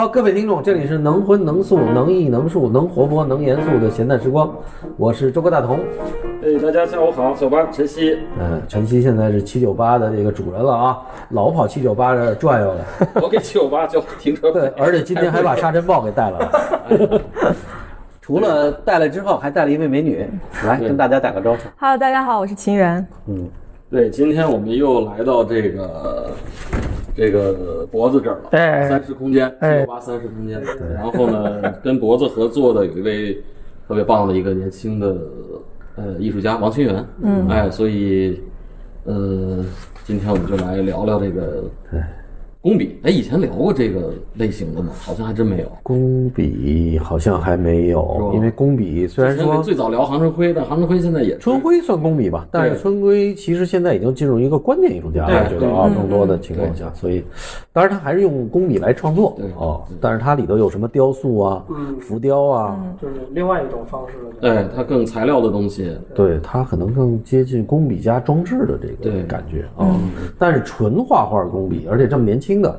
好，各位听众，这里是能荤能素能艺能术能活泼能严肃的闲淡时光，我是周哥大同。哎，大家下午好，小班晨曦。嗯，晨曦现在是七九八的这个主人了啊，老跑七九八这转悠了。我给七九八交停车 对，而且今天还把沙尘暴给带来了。除了带来之后，还带了一位美女，来跟大家打个招呼。Hello，大家好，我是秦源。嗯，对，今天我们又来到这个这个脖子这儿了，对三十空间，七哎九八三十空间。然后呢，跟脖子合作的有一位特别棒的一个年轻的呃艺术家王清源，嗯，哎，所以呃，今天我们就来聊聊这个工笔。哎，以前聊过这个类型的吗？好像还真没有。工笔好像还没有，因为工笔虽然说最早聊杭春辉，但杭春辉现在也春晖算工笔吧，但是春晖其实现在已经进入一个观念艺术家了，我觉得啊，更多的情况下，所以当然他还是用工笔来创作对哦，但是它里头有什么雕塑啊、浮雕啊，就是另外一种方式了。对它更材料的东西，对它可能更接近工笔加装置的这个感觉啊。但是纯画画工笔，而且这么年轻的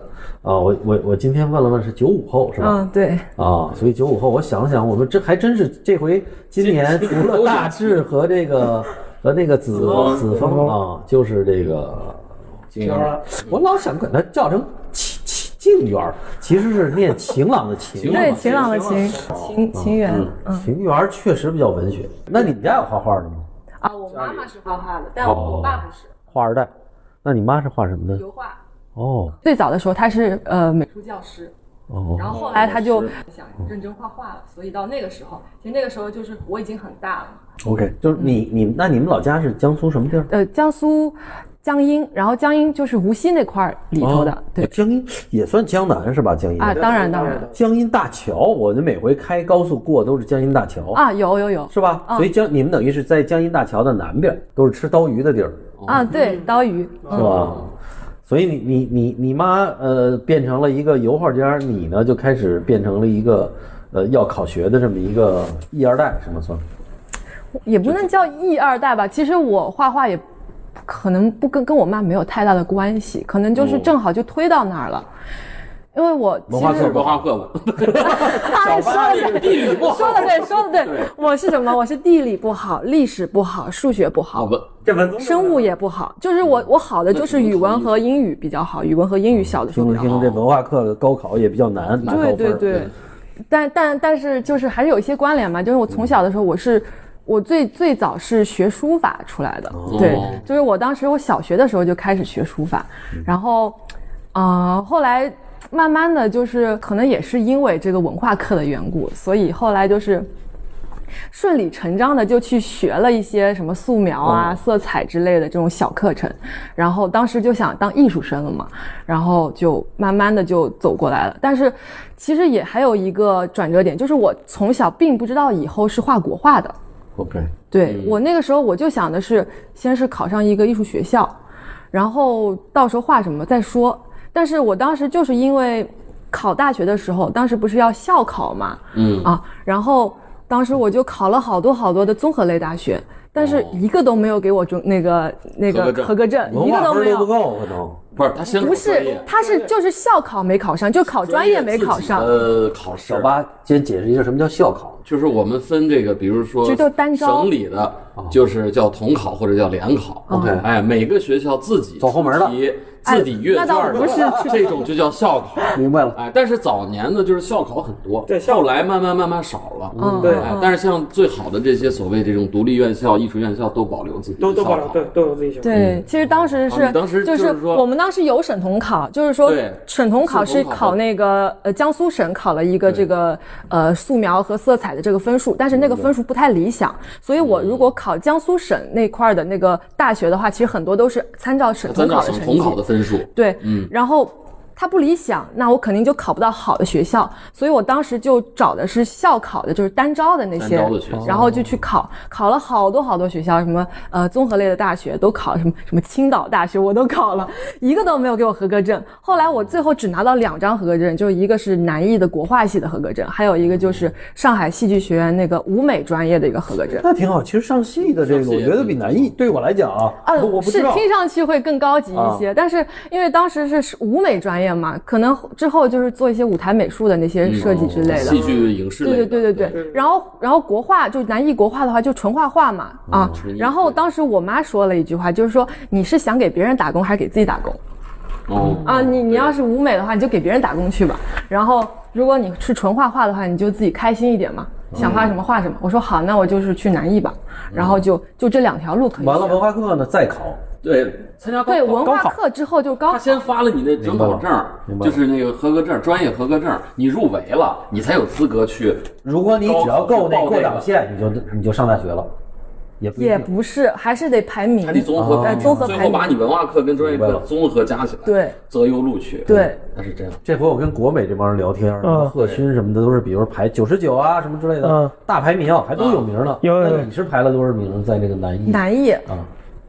啊，我我我今天问了问是九五后是吧？嗯，对，啊，所以九五后，我想想，我们这还真是这回今年除了大志和这个 和那个子子枫啊，就是这个金源当然，我老想管他叫成晴晴静园儿，其实是念晴朗的晴。晴对，晴朗的晴，晴晴园。嗯晴园儿确实比较文学。那你们家有画画的吗？啊，我妈妈是画画的，但哦我爸不是画二代。那你妈是画什么的？油画。哦。最早的时候他是呃美术教师，哦。然后后来他就想认真画画了，所以到那个时候，其实那个时候就是我已经很大了，，OK，就是你你那你们老家是江苏什么地儿？呃，江苏江阴，然后江阴就是无锡那块儿里头的哦，对。江阴也算江南是吧？江阴？啊，当然当然。江阴大桥，我就每回开高速过都是江阴大桥，啊，有有有。是吧？所以江你们等于是在江阴大桥的南边，都是吃刀鱼的地儿，啊，对，刀鱼，是吧？所以你你你你妈呃变成了一个油画家，你呢就开始变成了一个呃要考学的这么一个一二代，什么算？也不能叫一二代吧。其实我画画也可能不跟跟我妈没有太大的关系，可能就是正好就推到那儿了。因为我其实文化课文化课吧，他说的对，说的对，说的对。我是什么？我是地理不好，历史不好，数学不好，这文生物也不好。就是我我好的就是语文和英语比较好，语文和英语小的时候听了比较好。听这文化课的高考也比较难，拿高分儿。对对。对，但但但是就是还是有一些关联嘛，就是我从小的时候我是。我最最早是学书法出来的，对，就是我当时我小学的时候就开始学书法，然后，呃，后来慢慢的就是可能也是因为这个文化课的缘故，所以后来就是顺理成章的就去学了一些什么素描啊、色彩之类的这种小课程，然后当时就想当艺术生了嘛，然后就慢慢的就走过来了。但是其实也还有一个转折点，就是我从小并不知道以后是画国画的。，OK，对我那个时候我就想的是，先是考上一个艺术学校，然后到时候画什么再说。但是我当时就是因为考大学的时候，当时不是要校考嘛，嗯啊，然后当时我就考了好多好多的综合类大学，但是一个都没有给我中那个那个合格证一个都没有。够，可能。不是他先不是，他是就是校考没考上，就考专业没考上。呃，考试小八先解释一下什么叫校考。就是我们分这个，比如说就单招。省里的，就是叫统考或者叫联考。OK 哎，每个学校自己走后门的。自己阅那倒卷的不是这种就叫校考。明白了，哎，但是早年呢，就是校考很多，对校考。后来慢慢慢慢少了。嗯对。哎，但是像最好的这些所谓这种独立院校、艺术院校都保留自己的都都保留，对，都有自己学。对，其实当时是，啊当时就就是说我们当时有省统考，就是说对。省统考是考考那个呃江苏省考了一个这个呃素描和色彩的这个分数，但是那个分数不太理想，所以我如果考江苏省那块儿的那个大学的话，其实很多都是参照省统考的成绩省统考的分数。对，嗯，然后它不理想，那我肯定就考不到好的学校，所以我当时就找的是校考的，就是单招的那些单招的学校，然后就去考，考了好多好多学校，什么呃综合类的大学都考，什么什么青岛大学我都考了，一个都没有给我合格证。后来我最后只拿到两张合格证，就是一个是南艺的国画系的合格证，还有一个就是上海戏剧学院那个舞美专业的一个合格证。那挺好。其实上戏的这个，我觉得比南艺对我来讲啊，啊，我不知道。是听上去会更高级一些，但是因为当时是舞美专业。专业嘛，可能之后就是做一些舞台美术的那些设计之类的。戏剧、影视类对的。对对对对，然后然后国画就南艺国画的话就纯画画嘛啊，然后当时我妈说了一句话，就是说你是想给别人打工还是给自己打工哦啊？你你要是舞美的话，你就给别人打工去吧。然后如果你是纯画画的话，你就自己开心一点嘛，想画什么画什么。我说好，那我就是去南艺吧。然后就就这两条路可以完了文化课呢再考，对，参加高考对文化课之后就高考。他先发了你那准考证就是那个合格证，专业合格证，你入围了，你才有资格去。如果你只要够那过档线，你就你就上大学了，也不也。不是，还是得排名，还得综合综合最后排名把你文化课跟专业课综合加起来，对，择优录取。对，那是这样。这回我跟国美这帮人聊天，贺勋什么的都是，比如排九十九啊什么之类的嗯，大排名还都有名呢。有有有那你是排了多少名在这个南艺？南艺啊，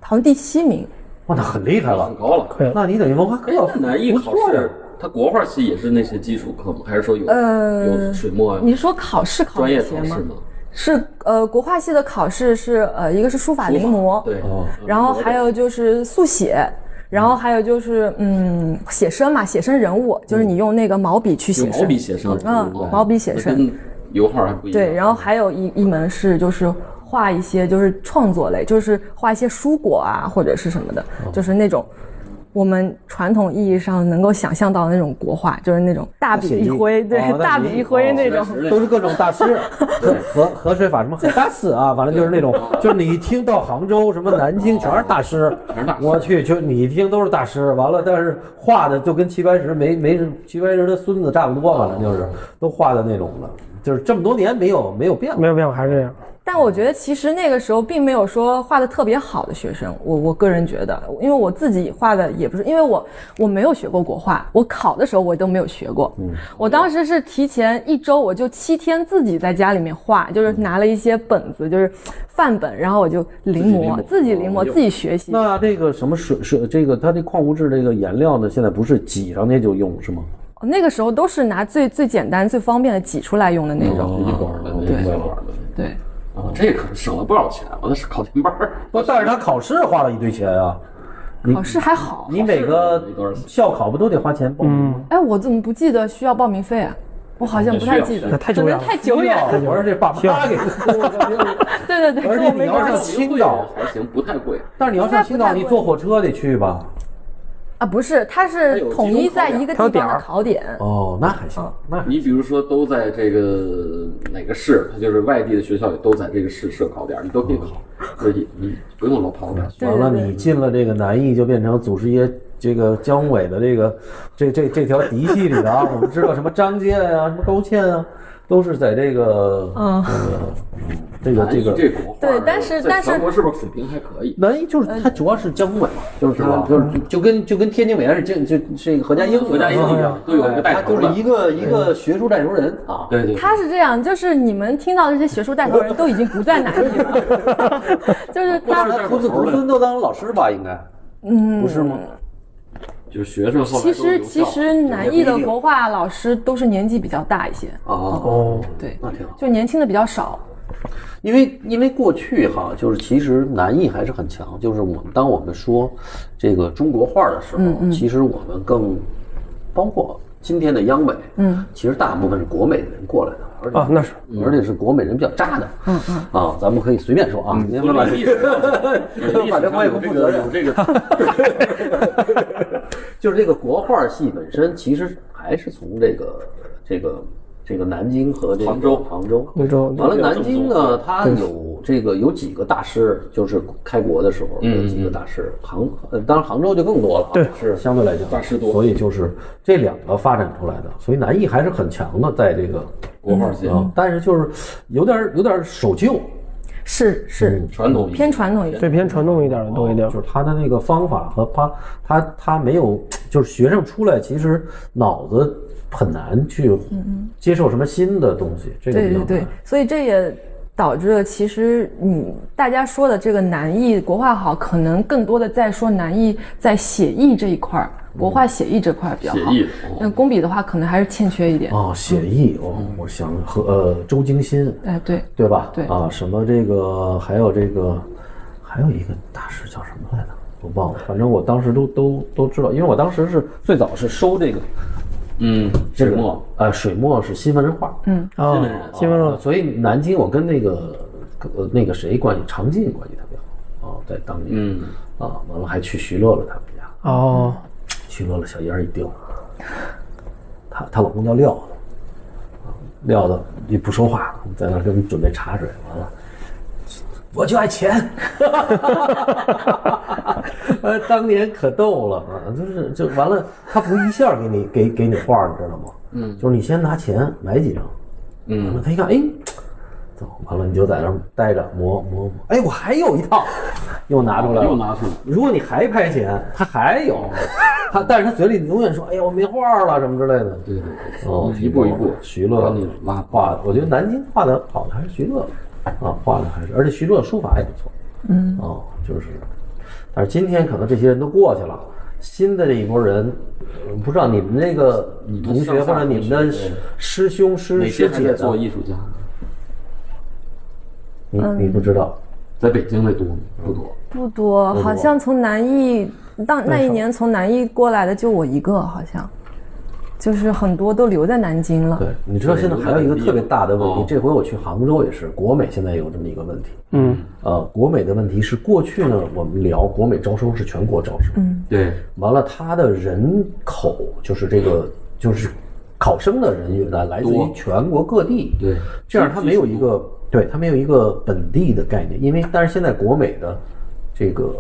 好像第七名。哇，那很厉害了很。高了。可以了。那你等于文化课哎，那南艺考试，它国画系也是那些基础课吗？还是说有呃有水墨你说考试考专业哪些吗？考试吗？是呃，国画系的考试是呃，一个是书法临摹，对，哦然后还有就是速写，然后还有就是嗯，写生嘛，写生人物，就是你用那个毛笔去写生，笔写生，嗯毛笔写生跟油画还不一样。对，然后还有一一门是就是画一些就是创作类，就是画一些蔬果啊或者是什么的，就是那种。我们传统意义上能够想象到的那种国画，就是那种大笔一挥，对，哦大笔一挥哦那种。实都是各种大师，河河河水法什么河大师啊，反正就是那种，就是你一听到杭州什么南京全是大师，全是大师我去，就你一听都是大师，完了，但是画的就跟齐白石没没齐白石的孙子差不多，反正就是都画的那种的，就是这么多年没有没有变过。没有变化，还是这样。但我觉得其实那个时候并没有说画的特别好的学生，我我个人觉得，因为我自己画的也不是，因为我我没有学过国画，我考的时候我都没有学过。嗯，我当时是提前一周，我就七天自己在家里面画，就是拿了一些本子，就是范本，然后我就临摹，自己临摹，自己学习。那这个什么水水这个它这矿物质这个颜料呢，现在不是挤上去就用是吗？那个时候都是拿最最简单、最方便的挤出来用的那种。一管的，对一管的。对，啊，这可省了不少钱。我那是考前班儿，不，但是他考试花了一堆钱啊。考试还好。你每个校考不都得花钱报名吗？哎，我怎么不记得需要报名费啊？我好像不太记得，那太久远了可能太久远了。我说这爸妈给，对对对，而且你要上青岛，还行，不太贵。但是你要上青岛，你坐火车得去吧？啊，不是，它是统一在一个地方的考点。哦，那还行，那你比如说都在这个哪个市，它就是外地的学校也都在这个市设考点，你都可以考，所以你不用老跑远。对完了，你进了这个南艺，就变成祖师爷这个姜伟的这个这这这条嫡系里的啊。我们知道什么张健啊，什么勾倩啊，都是在这个嗯。这个这个这国画对但是但是全国是不是水平还可以？南艺就是它主要是姜伟嘛，就是他就是就跟就跟天津伟岸是就就是何家英何家英一样都有一个带他头的就是一个一个学术带头人啊。对对，他是这样，就是你们听到这些学术带头人都已经不在南艺了，就是他他徒子徒孙都当老师吧，应该，嗯，不是吗？就是学生后来其实其实南艺的国画老师都是年纪比较大一些，哦，哦，对，那挺好。就年轻的比较少。因为因为过去哈，就是其实南艺还是很强，就是我们当我们说这个中国画的时候，其实我们更包括今天的央美，嗯，其实大部分是国美的人过来的，而且啊那是。而且是国美人比较渣的，嗯嗯，啊，咱们可以随便说啊，您们把历史上，历史反正我也不上有这个负责任。有这个，就是这个国画系本身其实还是从这个这个这个南京和这个杭州。杭州。杭州完了，南京呢，它有这个有几个大师，就是开国的时候有几个大师，杭呃当然杭州就更多了啊，对。是相对来讲大师多。所以就是这两个发展出来的，所以南艺还是很强的，在这个国画系啊，但是就是有点有点守旧，是是传统一偏传统一点。对偏传统一点的多一点就。是他的那个方法和他他他没有，就是学生出来其实脑子很难去接受什么新的东西，这个对对对，所以这也导致了其实你大家说的这个南艺国画好，可能更多的在说南艺在写意这一块儿，国画写意这块儿比较好写意。那工笔的话，可能还是欠缺一点。哦，写意哦，我想和呃周京新哎，对，对吧？对啊，什么这个还有这个还有一个大师叫什么来着？我忘了，反正我当时都都都知道，因为我当时是最早是收这个嗯，这个水墨，呃，水墨是新文人画，嗯，啊新文人，啊新闻了，所以南京我跟那个呃那个谁关系，常进关系特别好。哦，在当年，嗯，啊，完了还去徐乐乐他们家，哦，徐乐乐小烟儿一丢，她她老公叫廖子，啊，廖子也不说话，在那儿给我们准备茶水，完了。我就爱钱，呃，当年可逗了啊，就是就完了，他不一下给你给给你画，你知道吗？嗯，就是你先拿钱买几张，嗯。完了他一看，哎，走，完了你就在那儿待着磨磨磨，哎，我还有一套，又拿出来了，又拿出来如果你还拍钱，他还有，他但是他嘴里永远说，哎呀，我没画了什么之类的。对对对，哦，一步一步，徐乐把你拉。画的，我觉得南京画的好的还是徐乐啊，画的还是，而且徐乐书法也不错。嗯，哦，就是，但是今天可能这些人都过去了，新的这一波人，呃不知道你们那个们同学或者你们的师兄师哪些还在师姐，做艺术家？你你不知道？在北京的多吗？不多。不多，好像从南艺当那一年从南艺过来的就我一个，好像，就是很多都留在南京了。对，你知道现在还有一个特别大的问题哦，这回我去杭州也是，国美现在有这么一个问题。嗯，呃，国美的问题是过去呢，我们聊国美招生是全国招生，嗯，对，完了它的人口就是这个就是考生的人员呢，来自于全国各地，对。这样它没有一个对它没有一个本地的概念，因为但是现在国美的这个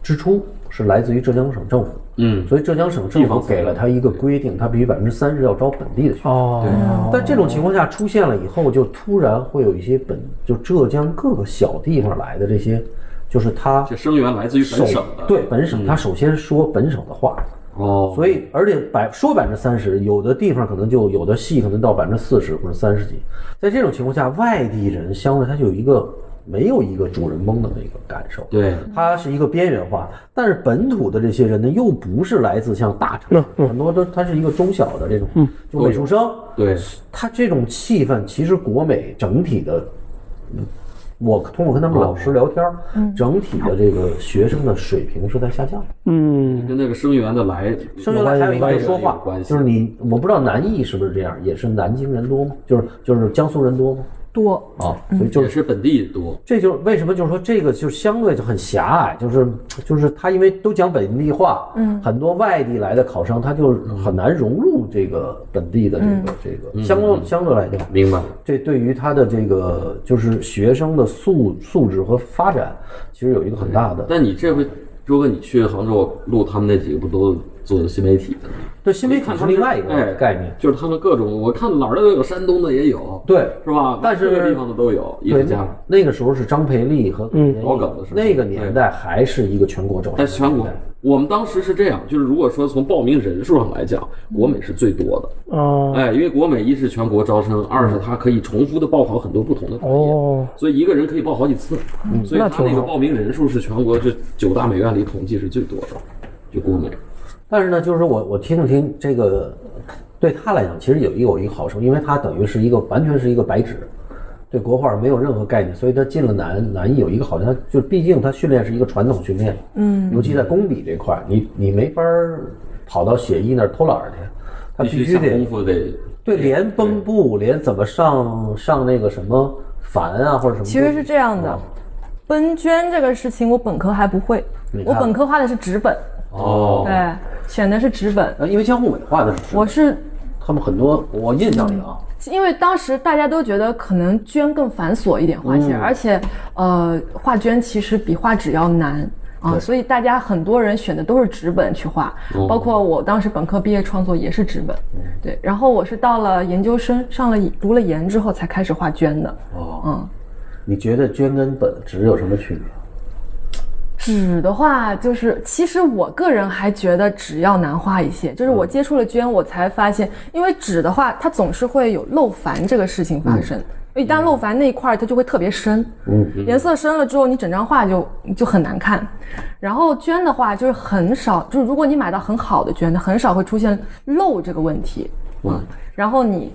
支出是来自于浙江省政府，嗯，所以浙江省政府给了他一个规定，他必须百分之三十要招本地的学生。哦，但这种情况下出现了以后，就突然会有一些本就浙江各个小地方来的这些，就是他这生源来自于本省的。对本省，他首先说本省的话，哦，所以而且百说百分之三十，有的地方可能就有的系可能到百分之四十或者三十几，在这种情况下，外地人相对他就有一个没有一个主人翁的那个感受，对，它是一个边缘化，但是本土的这些人呢，又不是来自像大城市，很多都他是一个中小的这种，就美术生，对，他这种气氛，其实国美整体的，嗯我通过跟他们老师聊天儿，整体的这个学生的水平是在下降的。嗯，跟那个生源的来，生源来还有一个说话关，系。就是你，我不知道南艺是不是这样，也是南京人多吗？就是就是江苏人多吗？多，啊，所以就是本地多。这就是为什么就是说这个就相对就很狭隘，就是就是他因为都讲本地话，嗯，很多外地来的考生他就很难融入这个本地的这个、这个相对相对来讲，明白，这对于他的这个就是学生的素素质和发展，其实有一个很大的。但你这回如果，你去杭州录他们那几个不都做的新媒体的吗？对新媒体是另外一个哎概念，就是他们各种，我看哪儿都有，山东的也有，对。是吧？但是各个地方的都有艺术对家，，那个时候是张培丽和嗯田毅老梗的时候那个年代还是一个全国招生全国，我们当时是这样，就是如果说从报名人数上来讲，国美是最多的。哦，哎，因为国美一是全国招生，二是它可以重复的报考很多不同的专业，哦，所以一个人可以报好几次。所以那挺好它那个报名人数是全国这九大美院里统计是最多的，就国美。但是呢，就是我我听了听这个，对他来讲，其实有一个有一个好处，因为他等于是一个完全是一个白纸，对国画没有任何概念，所以他进了南南艺有一个好处，他就毕竟他训练是一个传统训练，嗯，尤其在工笔这块儿，你你没法儿跑到写意那儿偷懒儿去，他必须得功得夫得对连绷布，连怎么上上那个什么矾啊或者什么，其实是这样的哦，奔捐这个事情我本科还不会我本科画的是纸本，哦，对，选的是纸本。呃，因为江户美画的是我是他们很多，我印象里啊，因为当时大家都觉得可能绢更繁琐一点画起来，而且呃画绢其实比画纸要难。啊，所以大家很多人选的都是纸本去画，包括我当时本科毕业创作也是纸本，对。然后我是到了研究生上了读了研之后才开始画绢的。哦，嗯，你觉得绢跟本纸有什么区别？纸的话，就是其实我个人还觉得纸要难画一些。就是我接触了绢，我才发现，因为纸的话，它总是会有漏矾这个事情发生。一旦漏矾那一块儿，它就会特别深，嗯，颜色深了之后，你整张画就就很难看。然后绢的话，就是很少，就是如果你买到很好的绢，它很少会出现漏这个问题。嗯，然后你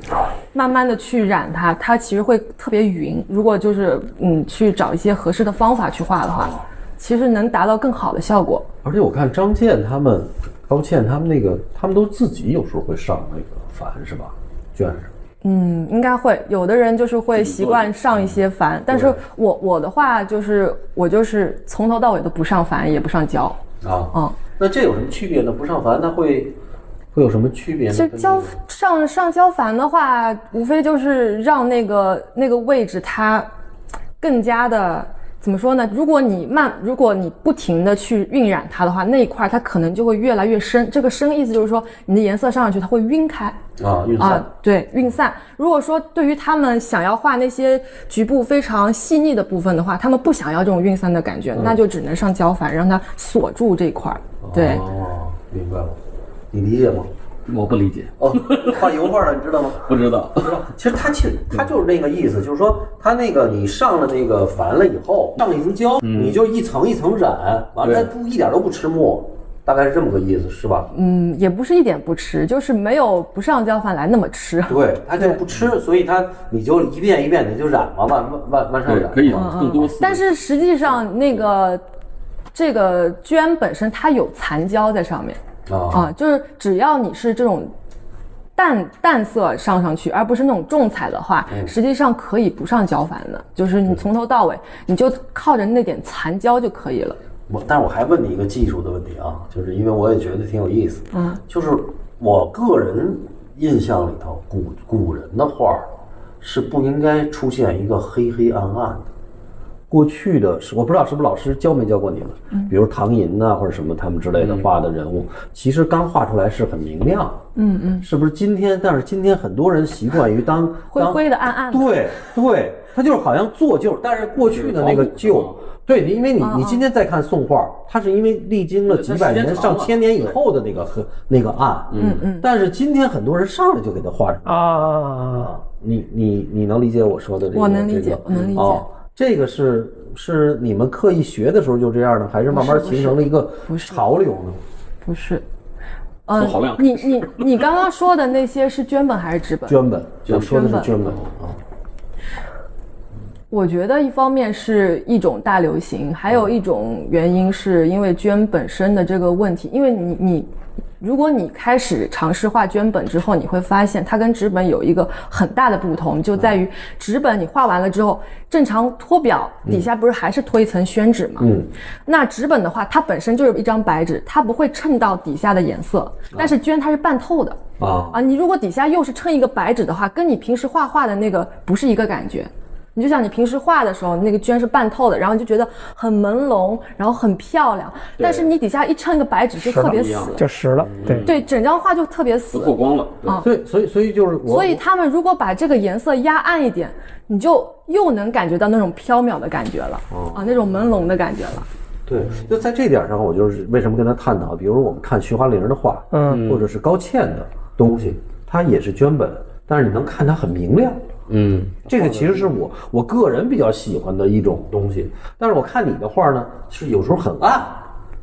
慢慢的去染它，它其实会特别匀。如果就是嗯去找一些合适的方法去画的话，其实能达到更好的效果。而且我看张健他们、高倩他们那个，他们都自己有时候会上那个凡是吧？卷上。嗯，应该会有的人就是会习惯上一些凡，但是我我的话就是我就是从头到尾都不上凡也不上胶。啊，嗯，那这有什么区别呢？不上凡，那会会有什么区别呢？就胶跟那个上上胶凡的话，无非就是让那个那个位置它更加的怎么说呢？如果你慢，如果你不停的去晕染它的话，那一块它可能就会越来越深。这个深意思就是说，你的颜色上上去它会晕开。啊，晕散啊，对，晕散。如果说对于他们想要画那些局部非常细腻的部分的话，他们不想要这种晕散的感觉，那就只能上胶反，让它锁住这一块儿。对，哦，明白了，你理解吗？我不理解，哦，画油画的你知道吗？不知道。不知道其实他其实他就是那个意思，就是说他那个你上了那个矾了以后，上了一层胶，你就一层一层染，完了它不一点都不吃墨，大概是这么个意思，是吧？嗯，也不是一点不吃，就是没有不上胶反来那么吃。对，它就不吃，所以它你就一遍一遍你就染嘛，往往往往上染，，对可以更多次。但是实际上那个这个绢本身它有残胶在上面啊啊，就是只要你是这种。淡淡色上上去，而不是那种重彩的话，实际上可以不上胶矾的，就是你从头到尾你就靠着那点残胶就可以了。我，但是我还问你一个技术的问题啊，就是因为我也觉得挺有意思，嗯，就是我个人印象里头，古古人的画儿是不应该出现一个黑黑暗暗的。过去的是我不知道是不是老师教没教过你们，嗯。比如唐寅呐、或者什么他们之类的画的人物，其实刚画出来是很明亮，嗯嗯，是不是？今天？但是今天很多人习惯于当当灰灰的暗暗的。对对，他就是好像做旧，但是过去的那个旧，对，因为你你今天再看宋画，它是因为历经了几百年、上千年以后的那个和那个暗，嗯嗯，但是今天很多人上来就给他画上。啊，啊，你你你能理解我说的这个？我能理解这个我能理解。哦，这个是是你们刻意学的时候就这样呢，还是慢慢形成了一个潮流呢？不是，嗯说好亮。你你你刚刚说的那些是捐本还是纸本？捐本，我说的是绢绢本。啊，我觉得一方面是一种大流行，还有一种原因是因为捐本身的这个问题。因为你你，如果你开始尝试画绢本之后，你会发现它跟纸本有一个很大的不同，就在于纸本你画完了之后，正常托表底下不是还是托一层宣纸吗？嗯，那纸本的话，它本身就是一张白纸，它不会衬到底下的颜色，但是绢它是半透的。啊啊，你如果底下又是衬一个白纸的话，跟你平时画画的那个不是一个感觉。你就像你平时画的时候，那个绢是半透的，然后你就觉得很朦胧，然后很漂亮。但是你底下一衬个白纸就特别死，就实了，对，对，整张画就特别死。过光了，对。啊。对，所以所以就是我，所以他们如果把这个颜色压暗一点，你就又能感觉到那种飘渺的感觉了，啊，那种朦胧的感觉了。对，就在这点上，我就是为什么跟他探讨，比如说我们看徐华玲的画，嗯，或者是高倩的东西，它也是绢本，但是你能看它很明亮。嗯，这个其实是我我个人比较喜欢的一种东西，但是我看你的画呢，是有时候很暗，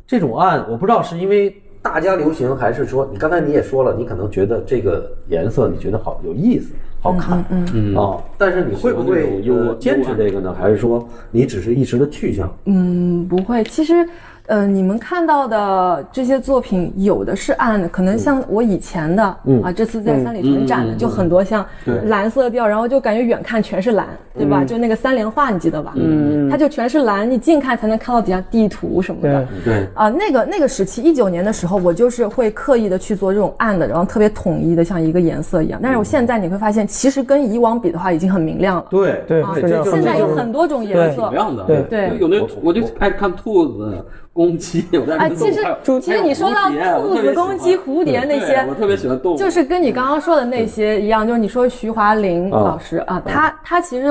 这种暗我不知道是因为大家流行，还是说你刚才你也说了，你可能觉得这个颜色你觉得好有意思、好看，嗯嗯哦，但是你会不会喜欢那种幽呃坚持这个呢？还是说你只是一时的去向？嗯，不会。其实，呃，你们看到的这些作品，有的是暗的，可能像我以前的、啊，这次在三里屯展的、就很多像蓝色调，然后就感觉远看全是蓝，对吧？就那个三联画，你记得吧？嗯，它就全是蓝，你近看才能看到底下地图什么的。对，啊，那个那个时期，一九年的时候，我就是会刻意的去做这种暗的，然后特别统一的，像一个颜色一样。但是我现在你会发现，其实跟以往比的话，已经很明亮了。对对啊，是这样现在有很多种颜色。挺。亮的，对。对。有那我就爱看兔子、公鸡，我在哎，看其实其实你说到兔子、公鸡、蝴蝶那些，我特别喜欢动物，就是跟你刚刚说的那些一样，就是你说徐华林啊老师啊，他他其实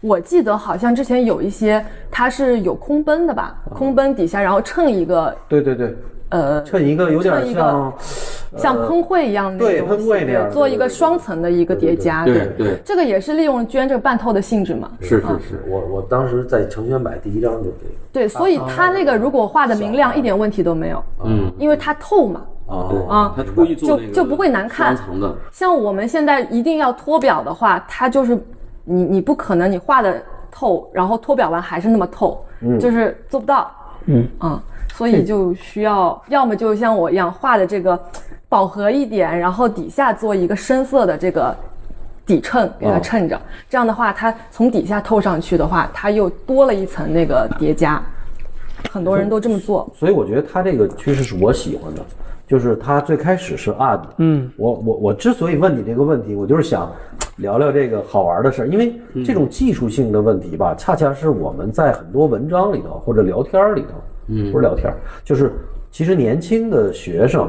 我记得好像之前有一些他是有空奔的吧，空奔底下然后蹭一个对对对，呃衬一个有点衬一个像像喷绘一样的对那种东西喷绘那样的对做一个双层的一个叠加，对对。这个也是利用绢这个半透的性质嘛，是是啊。是，我我当时在成轩买第一张就这个对，所以它那个如果画的明亮一点问题都没有，嗯，因为它透嘛，啊对啊。他故意做那个就就不会难看。双层的，像我们现在一定要脱表的话，它就是你你不可能你画的透，然后脱表完还是那么透，就是做不到。嗯。啊，所以就需要要么就像我一样画的这个饱和一点，然后底下做一个深色的这个底衬给它衬着，这样的话，它从底下透上去的话，它又多了一层那个叠加。很多人都这么做，所以我觉得它这个趋势是我喜欢的，就是它最开始是暗的。嗯，我我我之所以问你这个问题，我就是想聊聊这个好玩的事儿，因为这种技术性的问题吧，恰恰是我们在很多文章里头或者聊天里头，嗯，不是聊天，就是其实年轻的学生。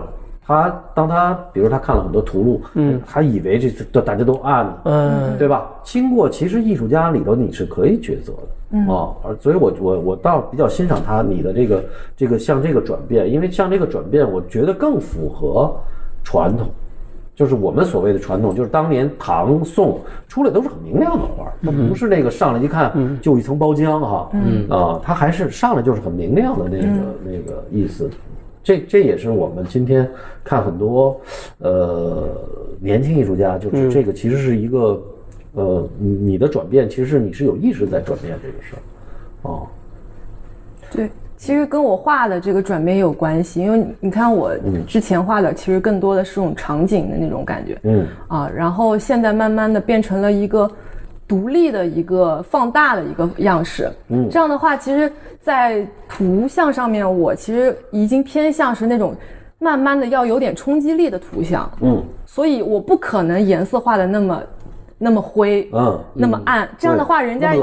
他当他比如他看了很多图录，嗯，他以为这这大家都暗，嗯，对吧？经过其实艺术家里头你是可以抉择的，嗯。啊，而所以我我我倒比较欣赏他你的这个这个像这个转变，因为像这个转变，我觉得更符合传统，就是我们所谓的传统，就是当年唐宋出来都是很明亮的画，它不是那个上来一看就一层包浆哈，嗯。啊，它还是上来就是很明亮的那个那个意思。这这也是我们今天看很多，呃，年轻艺术家，就是这个其实是一个，呃，你你的转变，其实是你是有意识在转变这个事儿，啊，对，其实跟我画的这个转变有关系，因为你看我之前画的其实更多的是种场景的那种感觉，嗯。啊，然后现在慢慢的变成了一个。独立的一个放大的一个样式，嗯，这样的话，其实，在图像上面，我其实已经偏向是那种慢慢的要有点冲击力的图像，嗯，所以我不可能颜色画的那么那么灰，嗯，那么暗，这样的话，人家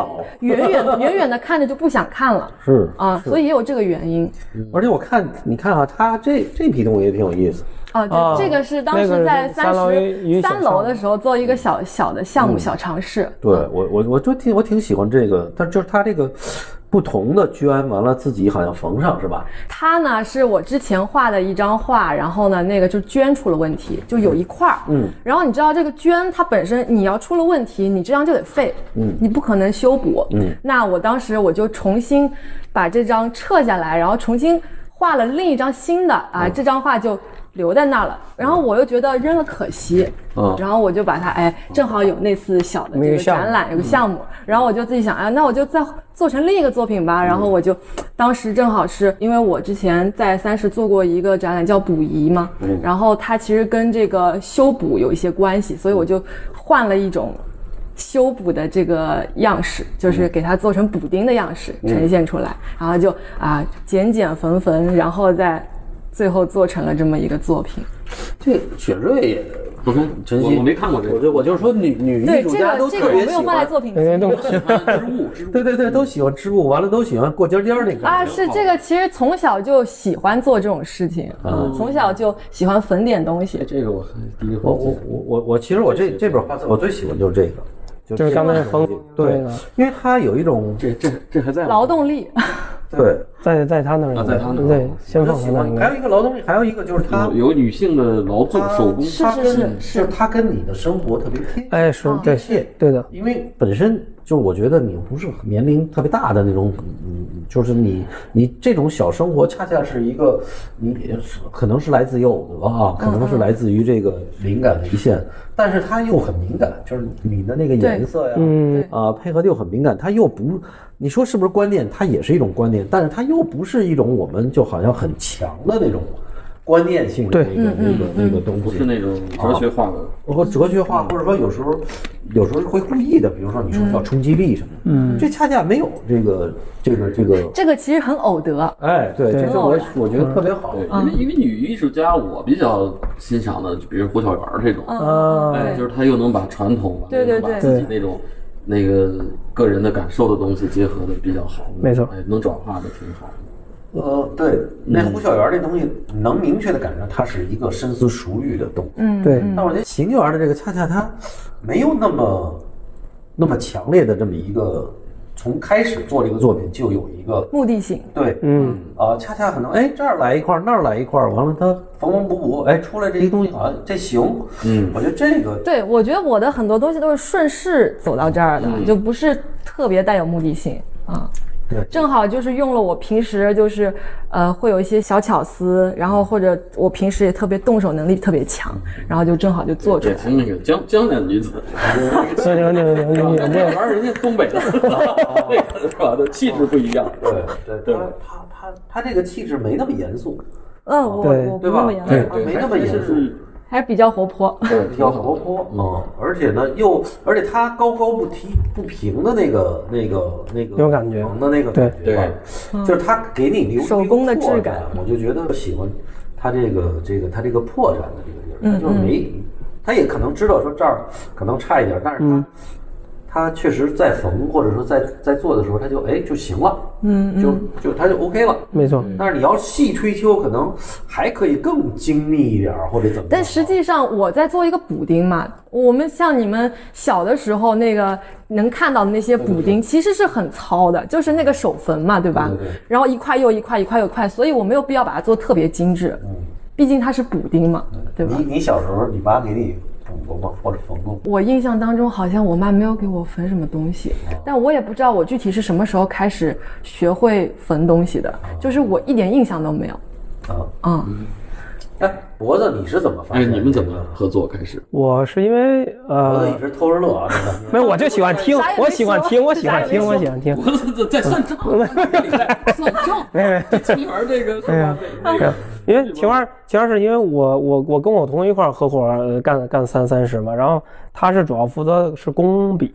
远远 远远的看着就不想看了，是啊，所以也有这个原因。而且我看，你看啊，他这这批东西也挺有意思。啊，对，这个是当时在三十三楼的时候做一个小小的项目小尝试。对我，我我就挺我挺喜欢这个，但就是它这个不同的绢，完了自己好像缝上是吧？它呢是我之前画的一张画，然后呢那个就绢出了问题，就有一块儿，嗯，然后你知道这个绢它本身你要出了问题，你这张就得废，嗯，你不可能修补，嗯，那我当时我就重新把这张撤下来，然后重新画了另一张新的啊，这张画就。留在那儿了，然后我又觉得扔了可惜，嗯，然后我就把它，哎，正好有那次小的这个展览，有个项目，然后我就自己想，哎，那我就再做成另一个作品吧。然后我就，当时正好是因为我之前在三十做过一个展览叫补遗嘛，然后它其实跟这个修补有一些关系，所以我就换了一种修补的这个样式，就是给它做成补丁的样式呈现出来，然后就啊剪剪缝缝，然后再。最后做成了这么一个作品，这雪瑞，不是陈曦，我没看过这个，我就我就说女女艺术家都特别喜欢作品，都喜欢 织物，对对对，都喜欢织物，完了都喜欢过尖尖那个。啊，是这个，其实从小就喜欢做这种事情啊，从小就喜欢粉点东西。这个我第一我我我我我其实我这这本画册我最喜欢就是这个。就是刚才风对，因为它有一种这这这还在劳动力，对，在在他那儿，在他那儿，对，先放他那儿。还有一个劳动力，还有一个就是他有女性的劳作手工，是是是，是它跟你的生活特别贴，哎，是对，对的，因为本身就我觉得你不是年龄特别大的那种，嗯，就是你你这种小生活，恰恰是一个你可能是来自于偶得啊，可能是来自于这个灵感的一线。但是它又很敏感，就是你的那个颜色呀，嗯啊，配合的又很敏感。它又不，你说是不是观念？它也是一种观念，但是它又不是一种我们就好像很强的那种观念性的那个那个那个东西，不是那种哲学化的，或哲学化，或者说有时候有时候会故意的，比如说你说叫冲击力什么的，嗯，这恰恰没有这个这个这个。这个其实很偶得，哎，对，这是我我觉得特别好，因为因为女艺术家我比较欣赏的，就比如胡小媛这种，哎，就是她又能把传统，对对对，自己那种那个个人的感受的东西结合的比较好，没错，哎，能转化的挺好。呃，对，那胡小媛这东西能明确的感觉，它是一个深思熟虑的动物。嗯，对。但我觉得邢园的这个恰恰它没有那么那么强烈的这么一个，从开始做这个作品就有一个目的性。对，嗯啊，恰恰可能哎这儿来一块那儿来一块完了它缝缝补补，哎出来这些东西好像这行。嗯，我觉得这个，对我觉得我的很多东西都是顺势走到这儿的，就不是特别带有目的性啊。对，正好就是用了我平时就是，呃，会有一些小巧思，然后或者我平时也特别动手能力特别强，然后就正好就做出来。从那个江江南女子，那个那个那个那玩意儿人家东北的，那个是吧？气质不一样。对对对，他他他他这个气质没那么严肃，嗯，我对我不对吧？那么严对肃，他没那么严肃。是还是比较活泼。对，比较活泼嗯，而且呢，又而且它高高不提不平的那个那个那个那种感觉平的那个感觉吧，就是它给你留出手工的一个破质感我就觉得喜欢它这个这个它这个破绽的这个地儿，它就是没，他也可能知道说这儿可能差一点，但是他。他确实在缝或者说在在做的时候，他就哎就行了，嗯，就就他就 OK 了，没错，但是你要细推秋，可能还可以更精密一点儿，或者怎么。但实际上我在做一个补丁嘛，我们像你们小的时候那个能看到的那些补丁，其实是很糙的，就是那个手缝嘛，对吧？对对对然后一块又一块，一块又一块，所以我没有必要把它做特别精致，嗯毕竟它是补丁嘛，对吧？你你小时候，你妈给你补过吗？或者缝过？我印象当中好像我妈没有给我缝什么东西，但我也不知道我具体是什么时候开始学会缝东西的，就是我一点印象都没有。啊，嗯，哎，脖子，你是怎么发哎，你们怎么合作开始？我是因为呃脖子一，直偷着乐啊，真的。没有，我就喜欢听我喜欢听，我喜欢听，我喜欢听。我在在算账，算账。没没这青园这个是吧？这对，因为秦二，秦二是因为我我我跟我同学一块合伙呃干干三三十嘛，然后他是主要负责是工笔，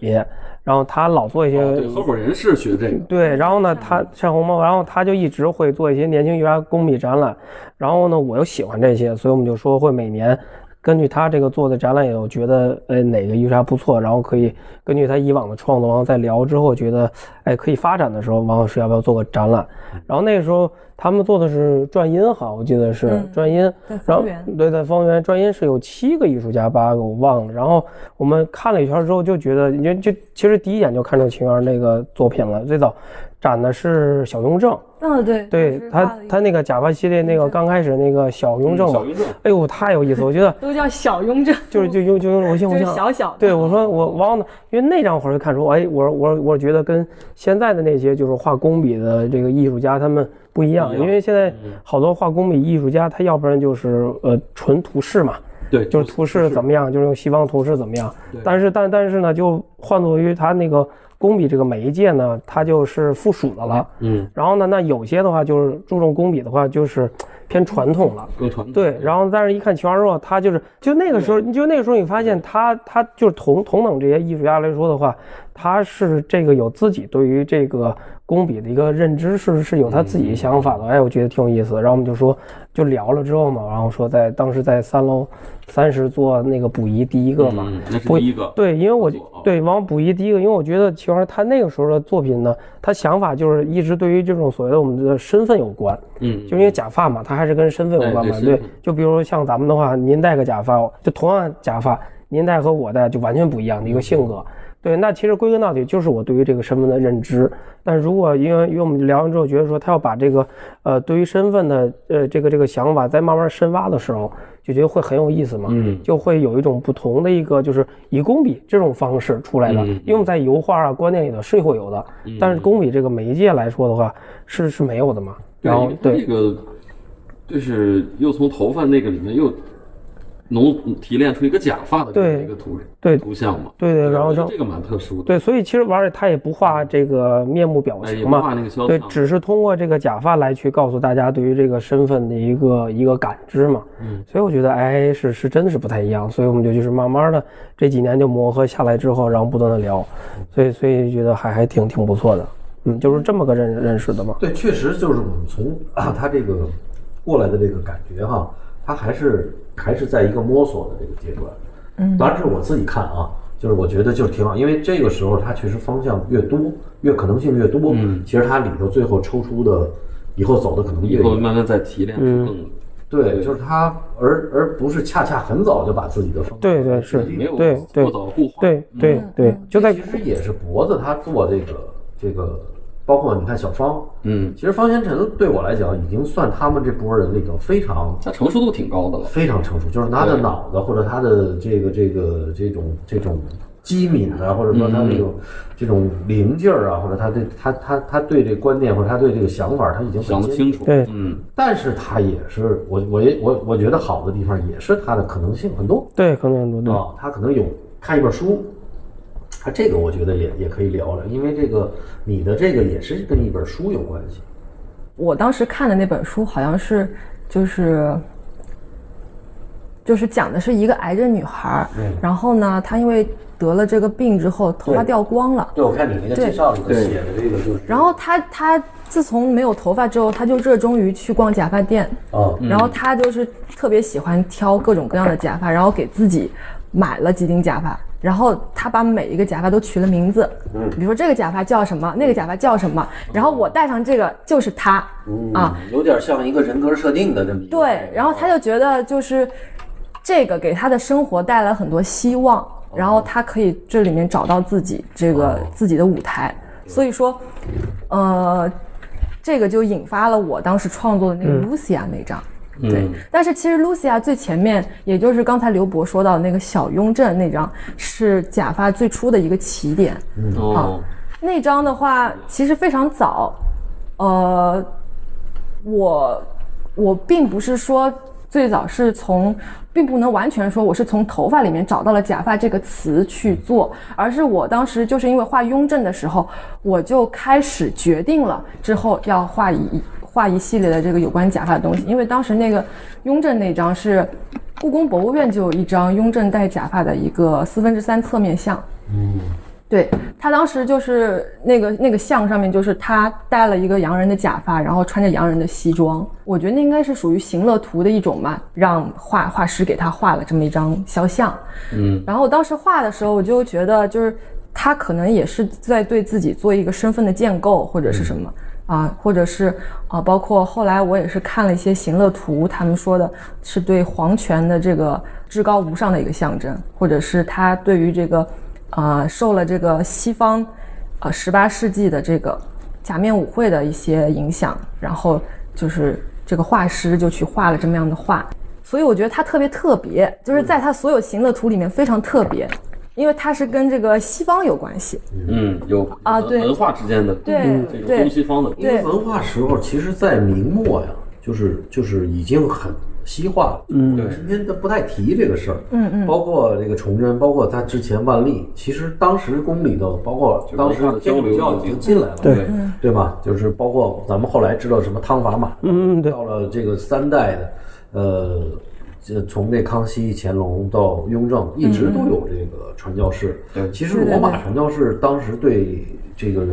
然后他老做一些、哦对，合伙人是学这个。对，然后呢，他像红猫，然后他就一直会做一些年轻艺术家工笔展览，然后呢，我又喜欢这些，所以我们就说会每年根据他这个做的展览，有觉得呃哪个艺术家不错，然后可以根据他以往的创作，然后再聊之后觉得哎可以发展的时候，王老师要不要做个展览？然后那个时候他们做的是转音哈，我记得是嗯转音，在然后方圆对，在方圆转音是有七个艺术家，八个我忘了。然后我们看了一圈之后，就觉得，就就其实第一眼就看中秦源那个作品了。最早展的是小雍正，嗯，对，对他他那个假发系列那个刚开始那个小雍正嘛小，雍正，哎呦太有意思，我觉得 都叫小雍正，就是就雍就雍正，我像就我像小小。对，我说我忘了，因为那张画儿就看出，哎，我我我觉得跟现在的那些就是画工笔的这个艺术家他们不一样，不一样因为现在好多画工笔艺术家，他要不然就是呃纯图示嘛，对，就是图示怎么样，就是用西方图示怎么样。但是但但是呢，就换作于他那个工笔这个媒介呢，它就是附属的了。嗯，然后呢，那有些的话就是注重工笔的话，就是偏传统了。更传统。对，然后但是一看秦皇后，他就是就那个时候，你就那个时候你发现他他就是同同等这些艺术家来说的话，他是这个有自己对于这个工笔的一个认知，是是有他自己的想法的。哎，我觉得挺有意思的。然后我们就说就聊了之后嘛，然后说在当时在三楼三十做那个补遗第一个嘛，嗯，那是第一个。对，因为我对往补遗第一个，因为我觉得其实他那个时候的作品呢，他想法就是一直对于这种所谓的我们的身份有关。嗯，就因为假发嘛，他还是跟身份有关嘛。对就比如像咱们的话，您戴个假发，就同样假发，您戴和我戴就完全不一样的一个性格。对，那其实归根到底就是我对于这个身份的认知。但是如果因为因为我们聊完之后，觉得说他要把这个呃对于身份的呃这个这个想法再慢慢深挖的时候，就觉得会很有意思嘛。嗯就会有一种不同的一个就是以工笔这种方式出来的，嗯因为我们在油画啊观念里头是会有的，但是工笔这个媒介来说的话是是没有的嘛。然后对这个就是又从头发那个里面又浓提炼出一个假发的这么对一个图对图像嘛。对对，然后就这个蛮特殊的。对，所以其实玩儿他也不画这个面目表情嘛，不画那个肖对，只是通过这个假发来去告诉大家对于这个身份的一个一个感知嘛。嗯，所以我觉得哎是是真的是不太一样，所以我们就就是慢慢的这几年就磨合下来之后，然后不断的聊，所以所以觉得还还挺挺不错的，嗯，就是这么个认认识的嘛。对，确实就是我们从啊 他这个过来的这个感觉哈，他还是还是在一个摸索的这个阶段。嗯，当然是我自己看啊，就是我觉得就是挺好，因为这个时候它确实方向越多，越可能性越多，嗯。其实它里头最后抽出的以后走的可能以越远。后慢慢再提炼出嗯。更对，就是他，而而不是恰恰很早就把自己的风格对对是。没有对对过早固化。对对对，就在其实也是脖子他做这个这个，包括你看小方，嗯，其实方贤臣对我来讲已经算他们这波人里头非常他成熟度挺高的了。非常成熟，就是他的脑子或者他的这个这个这种这种机敏啊，或者说他这种、这种灵劲儿啊，或者他对他他他对这个观念或者他对这个想法，他已经想得清楚。对嗯，但是他也是我我也我我觉得好的地方也是他的可能性很多对可能很多对。啊，他可能有看一本书。他这个我觉得也也可以聊聊，因为这个你的这个也是跟一本书有关系，我当时看的那本书好像是就是。就是讲的是一个癌症女孩儿，然后呢，她因为得了这个病之后，头发掉光了，对，我看你那个介绍里头写的这个就是，然后她她自从没有头发之后，她就热衷于去逛假发店，啊，然后她就是特别喜欢挑各种各样的假发，然后给自己买了几顶假发，然后他把每一个假发都取了名字，嗯。比如说这个假发叫什么，那个假发叫什么，然后我戴上这个就是他，啊，嗯，有点像一个人格设定的这么一个。对，然后他就觉得就是这个给他的生活带来很多希望，然后他可以这里面找到自己这个自己的舞台，所以说，呃，这个就引发了我当时创作的那个 Lucia 那张。对，但是其实 Lucia 最前面，也就是刚才刘博说到的那个小雍正那张，是假发最初的一个起点。哦，那张的话，其实非常早，呃，我我并不是说最早是从，并不能完全说我是从头发里面找到了假发这个词去做，而是我当时就是因为画雍正的时候，我就开始决定了之后要画一画一系列的这个有关假发的东西，因为当时那个雍正那张是故宫博物院就有一张雍正戴假发的一个四分之三侧面像。嗯对他当时就是那个那个像上面，就是他戴了一个洋人的假发，然后穿着洋人的西装。我觉得那应该是属于行乐图的一种嘛，让画画师给他画了这么一张肖像。嗯，然后当时画的时候，我就觉得就是他可能也是在对自己做一个身份的建构，或者是什么。啊，或者是啊，包括后来我也是看了一些行乐图，他们说的是对皇权的这个至高无上的一个象征，或者是他对于这个啊、受了这个西方呃十八世纪的这个假面舞会的一些影响，然后就是这个画师就去画了这么样的画，所以我觉得他特别特别，就是在他所有行乐图里面非常特别，因为它是跟这个西方有关系。嗯，有文啊对文化之间的对这个东西方的，因为文化时候，其实，在明末呀，就是就是已经很西化了。嗯，对今天都不太提这个事儿。嗯嗯包括这个崇祯，包括他之前万历，其实当时宫里头，包括当时的天主教已经进来了。对对吧？就是包括咱们后来知道什么汤法马，嗯对到了这个三代的，呃，这从那康熙、乾隆到雍正，一直都有这个传教士。对其实罗马传教士当时对这个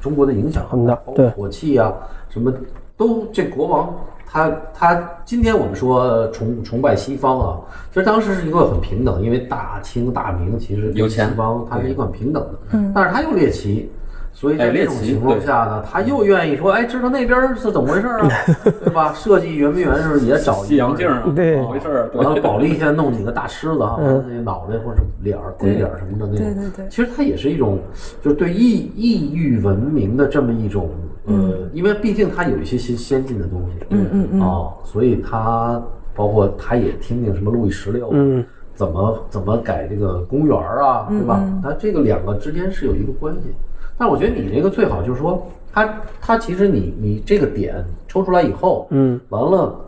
中国的影响很大包括对火器啊，什么都这国王。他他今天我们说崇崇拜西方啊，其实当时是一个很平等，因为大清大明其实跟有钱西方它是一个很平等的，嗯，但是他又猎奇，所以在哎这种情况下呢，他又愿意说，哎，知道那边是怎么回事啊，对吧？设计圆不圆是也找西洋镜啊，对怎么回事儿？完了，保利现在弄几个大狮子哈，嗯那脑袋或者脸儿、鬼脸儿什么的那种。对对对其实它也是一种，就是对异异域文明的这么一种，呃，因为毕竟它有一些先先进的东西，嗯嗯嗯，哦，所以它包括它也听听什么路易十六，嗯，怎么怎么改这个公园儿啊，对吧？它这个两个之间是有一个关系。但我觉得你这个最好就是说，它它其实你你这个点抽出来以后，嗯，完了。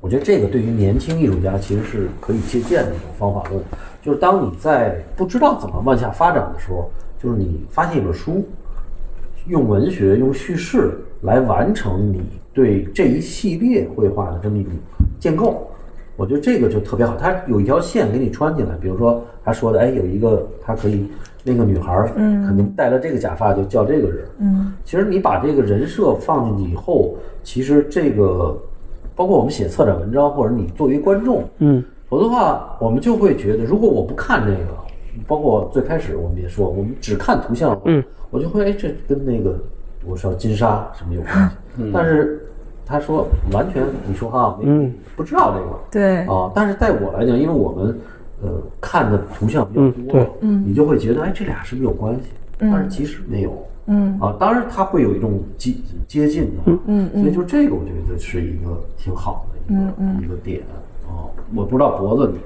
我觉得这个对于年轻艺术家其实是可以借鉴的一种方法论，就是当你在不知道怎么往下发展的时候，就是你发现一本书，用文学、用叙事来完成你对这一系列绘画的这么一种建构，我觉得这个就特别好。它有一条线给你穿进来，比如说他说的，哎，有一个他可以那个女孩儿，嗯，肯定戴了这个假发就叫这个人，嗯，其实你把这个人设放进去以后，其实这个包括我们写策展文章，或者你作为观众，嗯，否则的话，我们就会觉得，如果我不看这个，包括最开始我们也说，我们只看图像，嗯，我就会哎，这跟那个我说金沙什么有关系？但是他说完全，你说哈，嗯，不知道这个，对。啊，但是在我来讲，因为我们呃看的图像比较多，嗯对。嗯，你就会觉得哎，这俩是不是有关系？但是其实没有，嗯。啊，当然它会有一种接接近的，嗯。嗯，所以就这个我觉得是一个挺好的一个、一个点啊。我不知道脖子你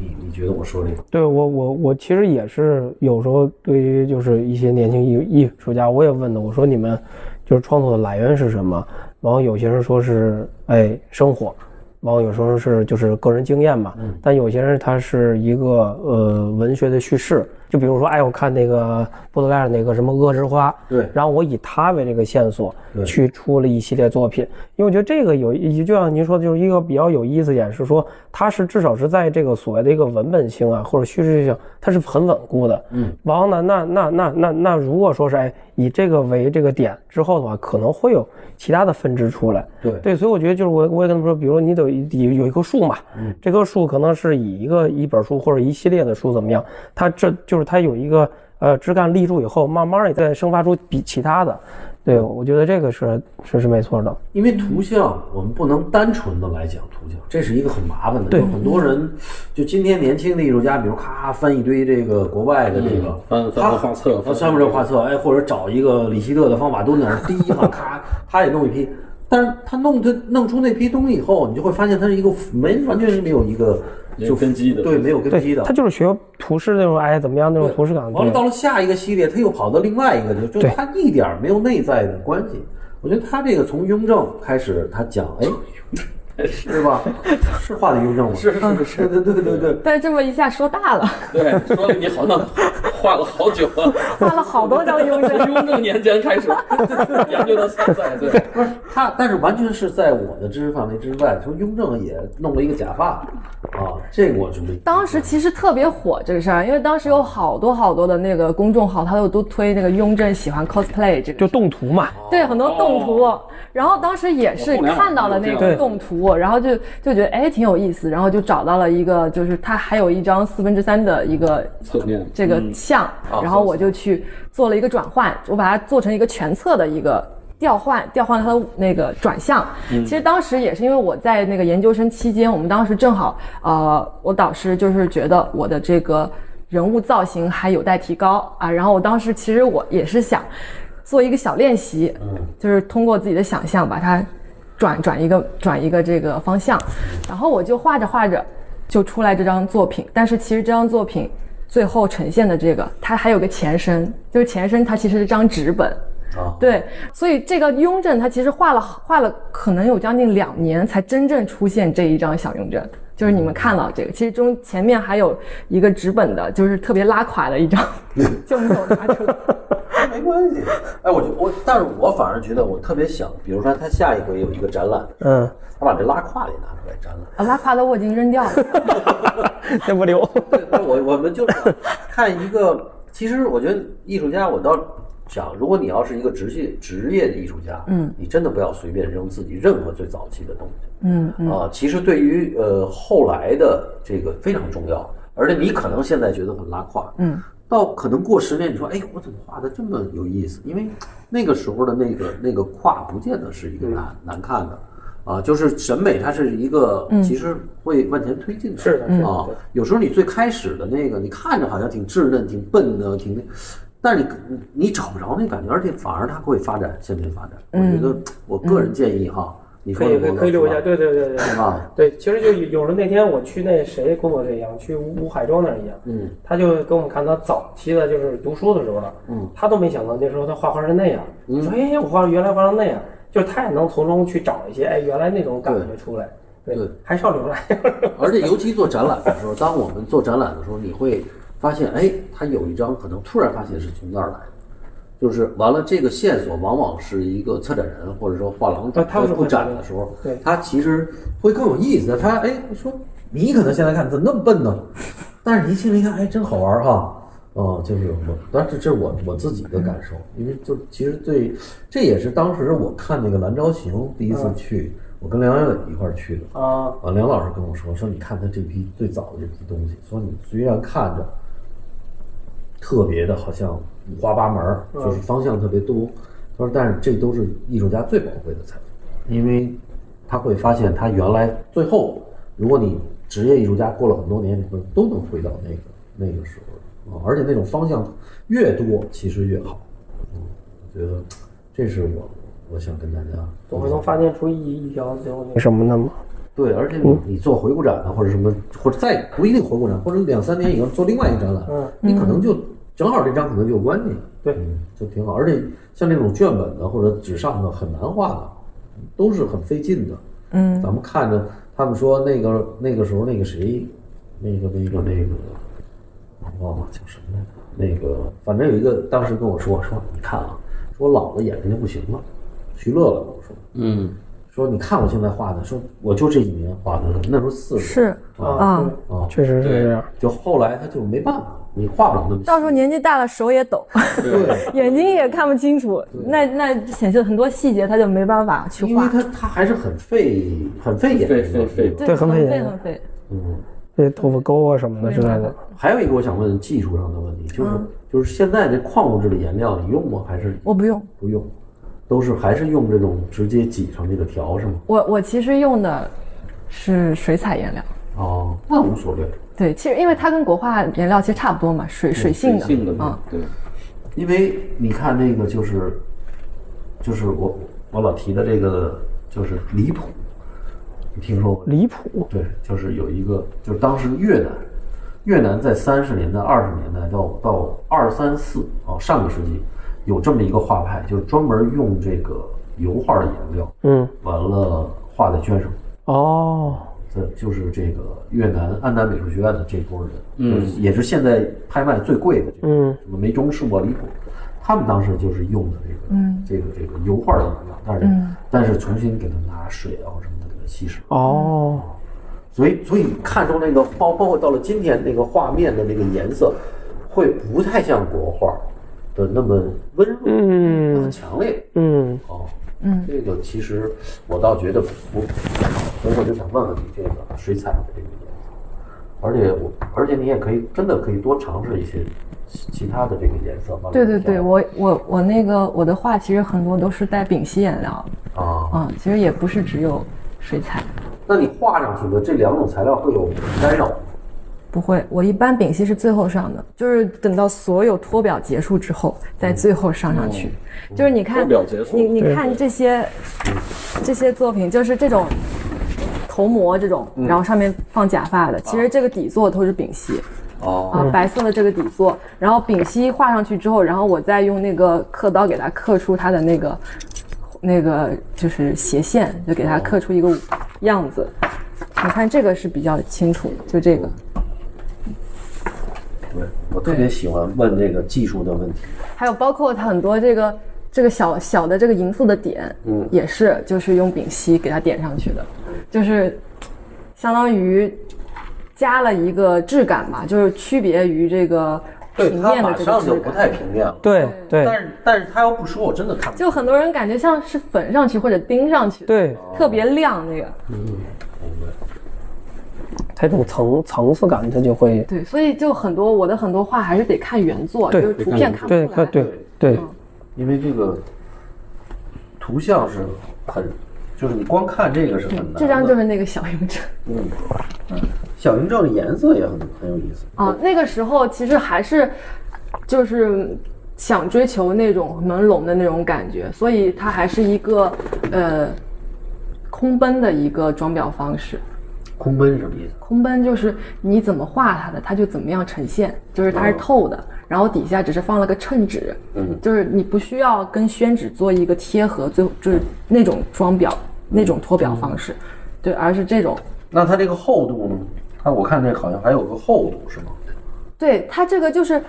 你你你觉得我说这个，对我我我其实也是有时候对于就是一些年轻艺艺术家，我也问的，我说你们就是创作的来源是什么？然后有些人说是哎生活，然后有时候是就是个人经验嘛，但有些人他是一个呃文学的叙事，就比如说，哎，我看那个波德莱尔那个什么《恶之花》，对然后我以它为这个线索对去出了一系列作品，因为我觉得这个有一，就像您说的，就是一个比较有意思点是说，它是至少是在这个所谓的一个文本性啊或者叙事性，它是很稳固的。嗯，然后呢，那那那那那如果说是哎以这个为这个点之后的话，可能会有其他的分支出来。对对，所以我觉得就是我我也跟他们说，比如你得有有一棵树嘛，嗯这棵树可能是以一个一本书或者一系列的书怎么样，它这就是它有一个呃枝干立住以后，慢慢也再生发出比其他的。对，我觉得这个是是是没错的。因为图像我们不能单纯的来讲图像，这是一个很麻烦的。对有很多人，就今天年轻的艺术家，比如咔翻一堆这个国外的这个翻翻画册翻翻这画册，哎，或者找一个李希特的方法蹲那儿第一行咔，他也弄一批。但是他弄他弄出那批东西以后，你就会发现它是一个没完全是没有一个没有根基的对，没有根基，的他。就是学图式那种哎怎么样那种图式感。对完了，到了下一个系列，他又跑到另外一个，就就他一点儿没有内在的关系。我觉得他这个从雍正开始，他讲，哎，是吧？是画的雍正吗？是是是 对对对对对。但是这么一下说大了，对，说的你好像画了好久了，画了好多张雍正。从雍正年间开始。研究到现在，对，不是他，但是完全是在我的知识范围之外。从雍正也弄了一个假发，啊，这个我觉得当时其实特别火这个事儿，因为当时有好多好多的那个公众号，他都都推那个雍正喜欢 cosplay 这个就动图嘛，对，很多动图。然后当时也是看到了那个动图，然后就就觉得哎挺有意思，然后就找到了一个，就是他还有一张四分之三的一个侧面。这个像，然后我就去做了一个转换，我把它做成一个全侧的一个。调换调换它的那个转向，其实当时也是因为我在那个研究生期间，我们当时正好，呃，我导师就是觉得我的这个人物造型还有待提高啊，然后我当时其实我也是想做一个小练习，就是通过自己的想象把它转转一个转一个这个方向，然后我就画着画着就出来这张作品，但是其实这张作品最后呈现的这个，它还有个前身，就是前身它其实是张纸本。啊，对，所以这个雍正他其实画了画了，可能有将近两年才真正出现这一张小雍正。就是你们看到这个，其实中前面还有一个纸本的，就是特别拉垮的一张，就没有拿出来。没关系。哎，我就我，但是我反而觉得我特别想，比如说他下一回有一个展览，嗯，他把这拉胯里拿出来展览。啊，拉胯的我已经扔掉了。先不留。对，那我我们就看一个，其实我觉得艺术家，我倒想，如果你要是一个职业职业的艺术家，嗯，你真的不要随便扔自己任何最早期的东西，嗯嗯啊，其实对于呃后来的这个非常重要，而且你可能现在觉得很拉胯，嗯，到可能过十年，你说，哎，我怎么画的这么有意思？因为那个时候的那个那个胯不见得是一个难难看的。啊，就是审美，它是一个其实会往前推进的，是的是的啊。有时候你最开始的那个，你看着好像挺稚嫩、挺笨的，挺那，但是你你找不着那感觉，而且反而它会发展，向前发展。我觉得我个人建议哈，你可以可以可以留一下，对对对对对。啊，对，其实就有时那天我去那谁工作室一样，去吴海洲那儿一样，嗯，他就跟我们看他早期的，就是读书的时候了，嗯，他都没想到那时候他画画是那样，嗯说哎，我画原来画成那样，就是他也能从中去找一些哎原来那种感觉出来，对，对还是要留来，而且尤其做展览的时候，当我们做展览的时候，你会发现，哎，他有一张可能突然发现是从那儿来的。就是完了，这个线索往往是一个策展人或者说画廊在布展的时候对，他其实会更有意思。他哎说你可能现在看怎么那么笨呢？但是你心里一看，哎，真好玩哈。哦、就是我，但是这这是我我自己的感受，因为就其实对，这也是当时我看那个蓝昭行第一次去，我跟梁伟一块儿去的，啊，啊，梁老师跟我说说，你看他这批最早的这批东西，说你虽然看着特别的好像五花八门儿，就是方向特别多，他说但是这都是艺术家最宝贵的财富，因为他会发现他原来最后，如果你职业艺术家过了很多年，你会都能回到那个那个时候啊，而且那种方向越多，其实越好。嗯，我觉得这是我我想跟大家总会能发现出一一条最后那什么的嘛，对，而且你你做回顾展啊，或者什么，或者再不一定回顾展，或者两三年以后做另外一个展览，嗯你可能就正好这张可能就有关系，对嗯，就挺好。而且像这种卷本的或者纸上的很难画的，都是很费劲的。嗯，咱们看着他们说那个那个时候那个谁，那个那个那个，我忘了叫什么来着。那个反正有一个当时跟我说说，你看啊，说我老了眼睛就不行了。徐乐乐跟我说，嗯，说你看我现在画的，说我就这几年画的，那时候四十是啊啊，啊，确实是这样。就后来他就没办法，你画不了那么细。到时候年纪大了手也抖，眼睛也看不清楚，那那显示很多细节他就没办法去画。因为他他还是很费很费眼费。费费，对，很很费眼费很费。嗯，这头发沟啊什么的之类的，还有一个我想问技术上的问题，就是、嗯就是现在这矿物质的颜料你用吗？还是我不用，不用？都是还是用这种直接挤上这个条是吗？我我其实用的是水彩颜料。哦，那无所谓，对，其实因为它跟国画颜料其实差不多嘛，水水性的，性的啊，对，因为你看那个就是就是我我老提的这个就是离谱，你听说过？离谱。对，就是有一个，就是当时越南，越南在三十年代、二十年代到到二三四啊，上个世纪有这么一个画派，就是专门用这个油画的颜料，嗯，完了画在绢上。哦，这就是这个越南安南美术学院的这波人，嗯，也是现在拍卖最贵的这个，嗯，什么梅中士、莫离谱，他们当时就是用的这个，嗯，这个这个油画的颜料，但是、但是重新给它拿水啊或什么的给它稀释，哦，所以所以看中那个包包括到了今天那个画面的那个颜色，会不太像国画的那么温润，嗯很强烈嗯，哦。嗯，这个其实我倒觉得不，所以我就想问问你这个水彩的这个颜色，而且我而且你也可以真的可以多尝试一些其其他的这个颜色。对对对，我我我那个我的画其实很多都是带丙烯颜料，啊，嗯，其实也不是只有水彩，那你画上去的这两种材料会有干扰吗？不会，我一般丙烯是最后上的，就是等到所有脱表结束之后，再最后上上去。就是你看脱表结，束你你看这些这些作品，就是这种头模这种，然后上面放假发的，其实这个底座都是丙烯。哦，啊，白色的这个底座，然后丙烯画上去之后，然后我再用那个刻刀给它刻出它的那个那个就是斜线，就给它刻出一个样子。你看这个是比较清楚的，就这个。对，我特别喜欢问这个技术的问题。还有包括它很多这个这个小小的这个银色的点，嗯也是就是用丙烯给它点上去的，就是相当于加了一个质感吧，就是区别于这个对，平面马上就不太。平面了。对对但是但是他要不说，我真的看不就很多人感觉像是粉上去或者钉上去，，对，特别亮那个。它这种层层次感，它就会对，所以就很多我的很多画还是得看原作，就是图片看不对出来。对对，因为这个图像是很，就是你光看这个是很难。这张就是那个小雍正嗯嗯，小云正的颜色也很很有意思。啊，那个时候其实还是就是想追求那种朦胧的那种感觉，所以它还是一个呃空奔的一个装裱方式。空奔是什么意思？空奔就是你怎么画它的，它就怎么样呈现，就是它是透的，然后底下只是放了个衬纸，嗯就是你不需要跟宣纸做一个贴合，最后就是那种装裱、那种脱裱方式，对，而是这种，那它这个厚度呢？它我看这好像还有个厚度是吗？对它这个就是。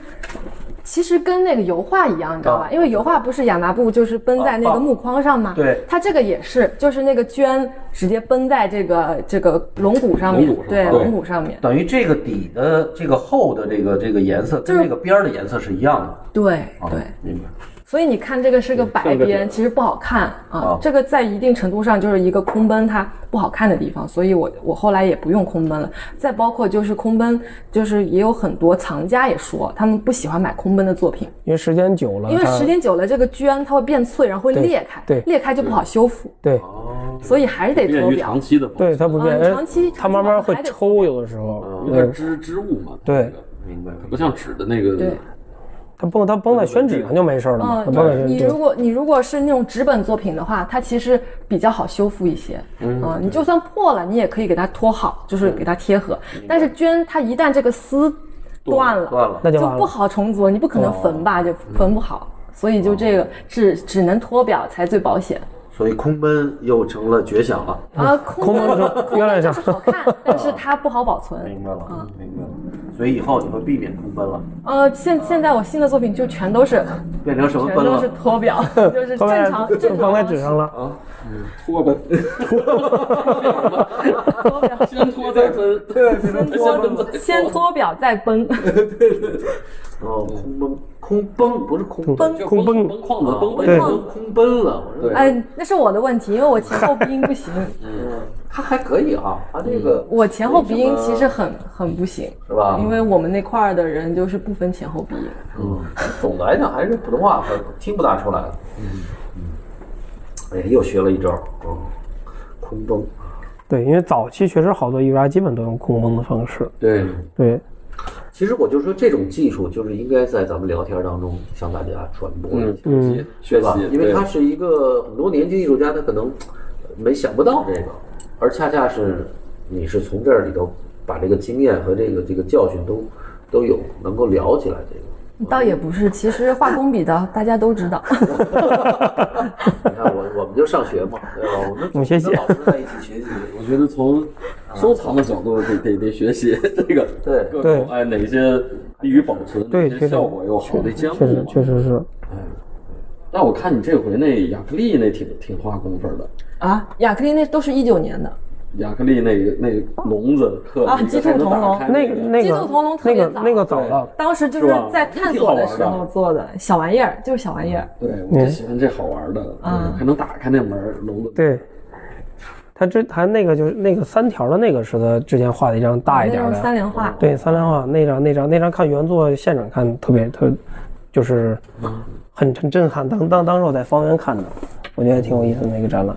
其实跟那个油画一样，你知道吧？啊因为油画不是亚麻布，就是绷在那啊个木框上吗？对它这个也是，就是那个绢直接绷在这个这个龙骨上面龙骨，对，龙骨上面，等于这个底的这个厚的这个这个颜色跟就是这个边儿的颜色是一样的。对啊对。明白。所以你看这个是个白边，其实不好看啊啊。这个在一定程度上就是一个空奔它不好看的地方，所以我我后来也不用空奔了。再包括就是空奔，就是也有很多藏家也说他们不喜欢买空奔的作品，因为时间久了，因为时间久了这个绢它会变脆，然后会裂开，对。裂开就不好修复，对。所以还是得脱表。长。期的对它不变，嗯长期它慢慢会抽，有的时候，对有点织织物嘛，它对。那个明白。不像纸的那个，对它崩它崩在宣纸上就没事了嘛，嗯，绷在宣纸你如果你如果是那种纸本作品的话，它其实比较好修复一些。嗯，你就算破了，你也可以给它拖好，就是给它贴合。但是绢它一旦这个丝断了，断了。就不。好重组，你不可能缝吧，就缝不好。所以就这个只只能脱表才最保险所以空奔又成了绝响了。啊。空空空就原来这样就是好看，但是它不好保存。明白了，明白了。所以以后你会避免空奔了，呃，现现在我新的作品就全都是变成什么奔了全都是？托表，就是正常正常放在纸上了。啊，脱奔，托表，先脱再奔，对，先脱先托表再奔。哦，空奔，空奔不是空奔，就空奔崩框子崩对我以为空奔了。哎，那是我的问题，因为我前后鼻音不行，他还可以啊，他这个我前后鼻音其实很很不行，是吧？因为我们那块儿的人就是不分前后鼻音。嗯，总的来讲还是普通话和听不大出来的。嗯嗯，哎，又学了一招，嗯，空崩。对，因为早期确实好多艺术家基本都用空蒙的方式。对，对，其实我就说这种技术就是应该在咱们聊天当中向大家传播一下，嗯对学吧习，？因为对他是一个很多年轻艺术家，他可能没想不到这个，而恰恰是你是从这儿里头把这个经验和这个这个教训都都有，能够聊起来这个。倒也不是，其实画工笔的大家都知道。你看我我们就上学嘛，对吧？我们我们学习跟老师在一起学习，我觉得从收藏的角度得得得学习这个对各种哎哪些利于保存，对效果又好的项目确实嘛确实是。但我看你这回那亚克力那挺挺花功夫的，啊，亚克力那都是一九年的，亚克力那个那个笼子特啊鸡兔同笼那个那个鸡兔同笼特那别早个那个早了，当时就是在探索的时候做的小玩意儿，就是小玩意儿。对，我就喜欢这好玩的，嗯对还能打开那门儿笼子。对。他之他那个就是那个三条的那个是他之前画的一张大一点的，三联画，对三联画那张那张那张看原作现场看特别特，就是很很震撼。当当当时我在方圆看的，我觉得挺有意思的那个展览。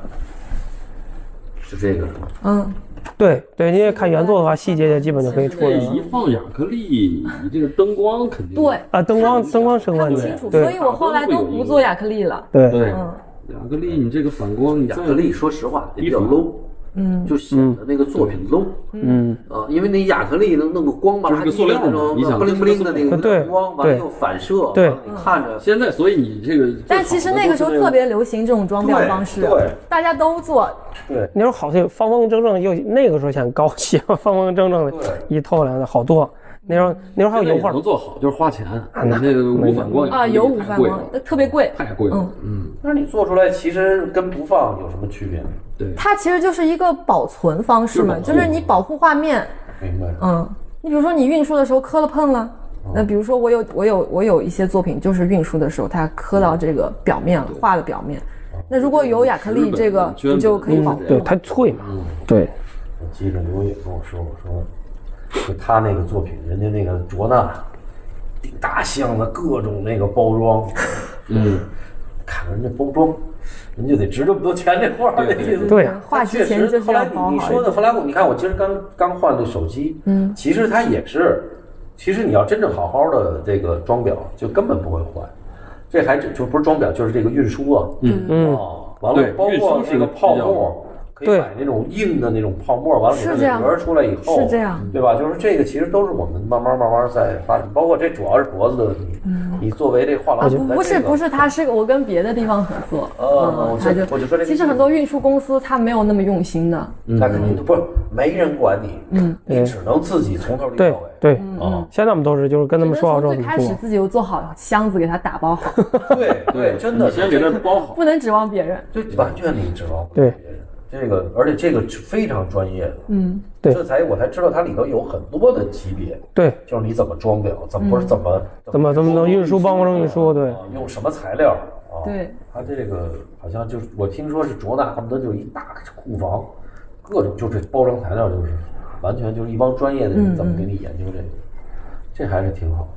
是这个。嗯，对对，因为看原作的话，细节就基本就可以出来了一放亚克力，你这个灯光肯定对，啊。灯光灯光是个问题看不清楚，，所以我后来都不做亚克力了。对对嗯亚克力，你这个反光，亚克力，说实话也比较 low，嗯，就显得那个作品 low 嗯，啊，因为那亚克力能弄个光吧，就是个塑料的那种你想不灵不灵的那个对光，完了又反射，对你看着现在，所以你这个，但其实那个时候特别流行这种装裱方式对对，大家都做。对那时候好像方方正正又那个时候显高级，方方正正的一透亮的好多。那时候那时候还有油画能，做好就是花钱，啊、那个无反光啊，有五反光，那特别贵。太贵了，嗯，但是你做出来其实跟不放有什么区别？对，它其实就是一个保存方式嘛，就是你保护画面。明白？嗯，你比如说你运输的时候磕了碰了，那比如说我有我有我有一些作品就是运输的时候它磕到这个表面了，画的表面。那如果有亚克力这个，你就可以保护。对，它脆嘛，对，我记着刘野跟我说，我说就他那个作品，人家那个卓纳顶大箱子，各种那个包装，嗯，看人家包装，人就得值这么多钱，这画儿的意思。对呀画之前就是后来你你说的。后来我你看，我今儿刚刚换的手机，嗯，其实它也是，其实你要真正好好的这个装裱，就根本不会坏。这还只就不是装裱，就是这个运输啊，嗯嗯哦，完了对，包运输是括那个泡沫，可以对买那种硬的那种泡沫，完了给它壳出来以后，是这样，对吧？就是这个，其实都是我们慢慢慢慢在发展，包括这主要是脖子的问题。你作为这画廊不不是不是，是，它是我跟别的地方合作，哦我就我就说这个其实很多运输公司他没有那么用心的，那肯定不是没人管你，嗯，你只能自己从头到尾。对。啊，现在我们都是就是跟他们说好之后最开始自己就做好箱子，给他打包好，对对，真的先给他包好，不能指望别人。就完全你指望不了对别人。这个，而且这个是非常专业的，嗯，对。这才我才知道它里头有很多的级别，对，就是你怎么装裱，怎么不是怎么怎么怎么能运输包装运输，对啊，用什么材料啊？对，它这个好像就是我听说是卓纳，恨不得就一大库房，各种就这包装材料就是完全就是一帮专业的人怎么给你研究这个，这还是挺好。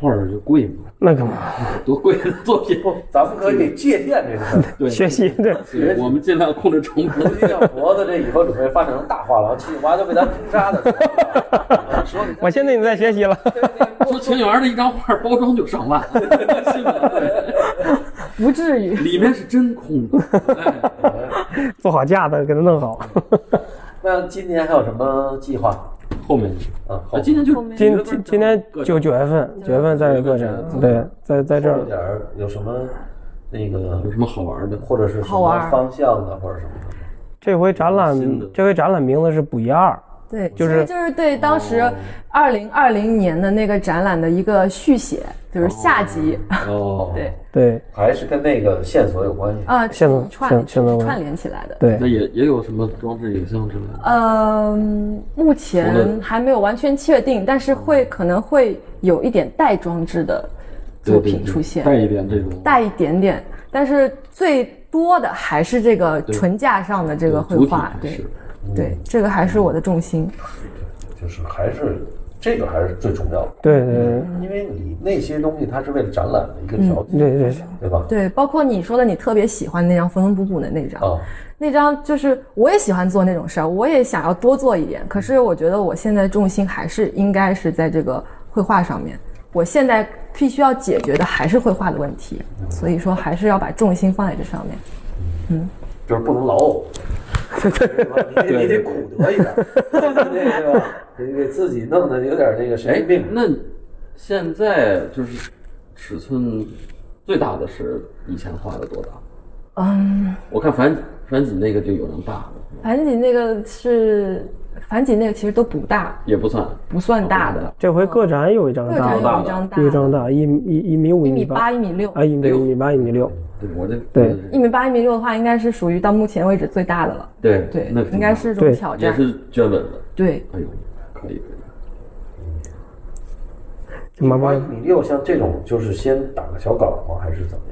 画儿就贵嘛，那干嘛？多贵的作品，咱们可以借鉴这个事儿。对，学习对，对我们尽量控制成本。脖子这以后准备发展成大画廊，七九八就被咱封杀的。说你我现在你在学习了。说秦园的一张画包装就上万？不至于。里面是真空的，哎，做好架子给它弄好。那今年还有什么计划？后面啊，好，今天就今今今天九九月份，九月份再有个展，对，在在这儿有点儿有什么那个有什么好玩的？或者是什么好玩方向的，或者什么的。这回展览，这回展览名字是“不一二”，对，就是就是对当时二零二零年的那个展览的一个续写，就是下集。哦，对。对。还是跟那个线索有关系。啊，线索串线线索串联起来的。对。那也也有什么装置影像之类的？嗯，目前还没有完全确定，但是会可能会有一点带装置的作品出现，带一点这种。带一点点，但是最多的还是这个纯架上的这个绘画，对对，这个还是我的重心。就是还是这个还是最重要的，对对对因为你那些东西它是为了展览的一个条件，对对，对吧？对，包括你说的你特别喜欢那张缝缝补补的那张，啊，那张就是我也喜欢做那种事儿，我也想要多做一点。可是我觉得我现在重心还是应该是在这个绘画上面。我现在必须要解决的还是绘画的问题，所以说还是要把重心放在这上面。嗯就是不能劳呕，对吧？你得你得苦得一点，对吧？你给自己弄得有点那个神哎经病。，那现在就是尺寸最大的是以前画的多大？嗯，我看樊樊锦那个就有那么大的，繁几那个是繁几那个其实都不大，也不算。不算大的。这回个展有一张大的，有一张大一张，大，一一一米五一米八、一米六。啊，一米一米八一米六，对，我这对一米八、一米六的话，应该是属于到目前为止最大的了。对对那，应该是一种对挑战。也是卷稳的。对，哎呦，可以可以。就慢慢你六像这种，就是先打个小稿吗？还是怎么样？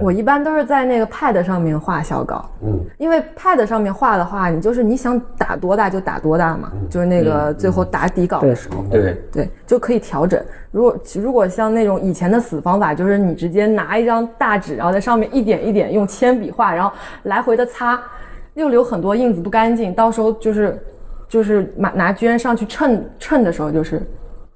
我一般都是在那个 Pad 上面画小稿。嗯，因为 Pad 上面画的话，你就是你想打多大就打多大嘛，就是那个最后打底稿的时候，对，对，就可以调整。如果如果像那种以前的死方法，就是你直接拿一张大纸，然后在上面一点一点用铅笔画，然后来回的擦，又留很多印子不干净，到时候就是就是拿拿绢上去称称的时候就是。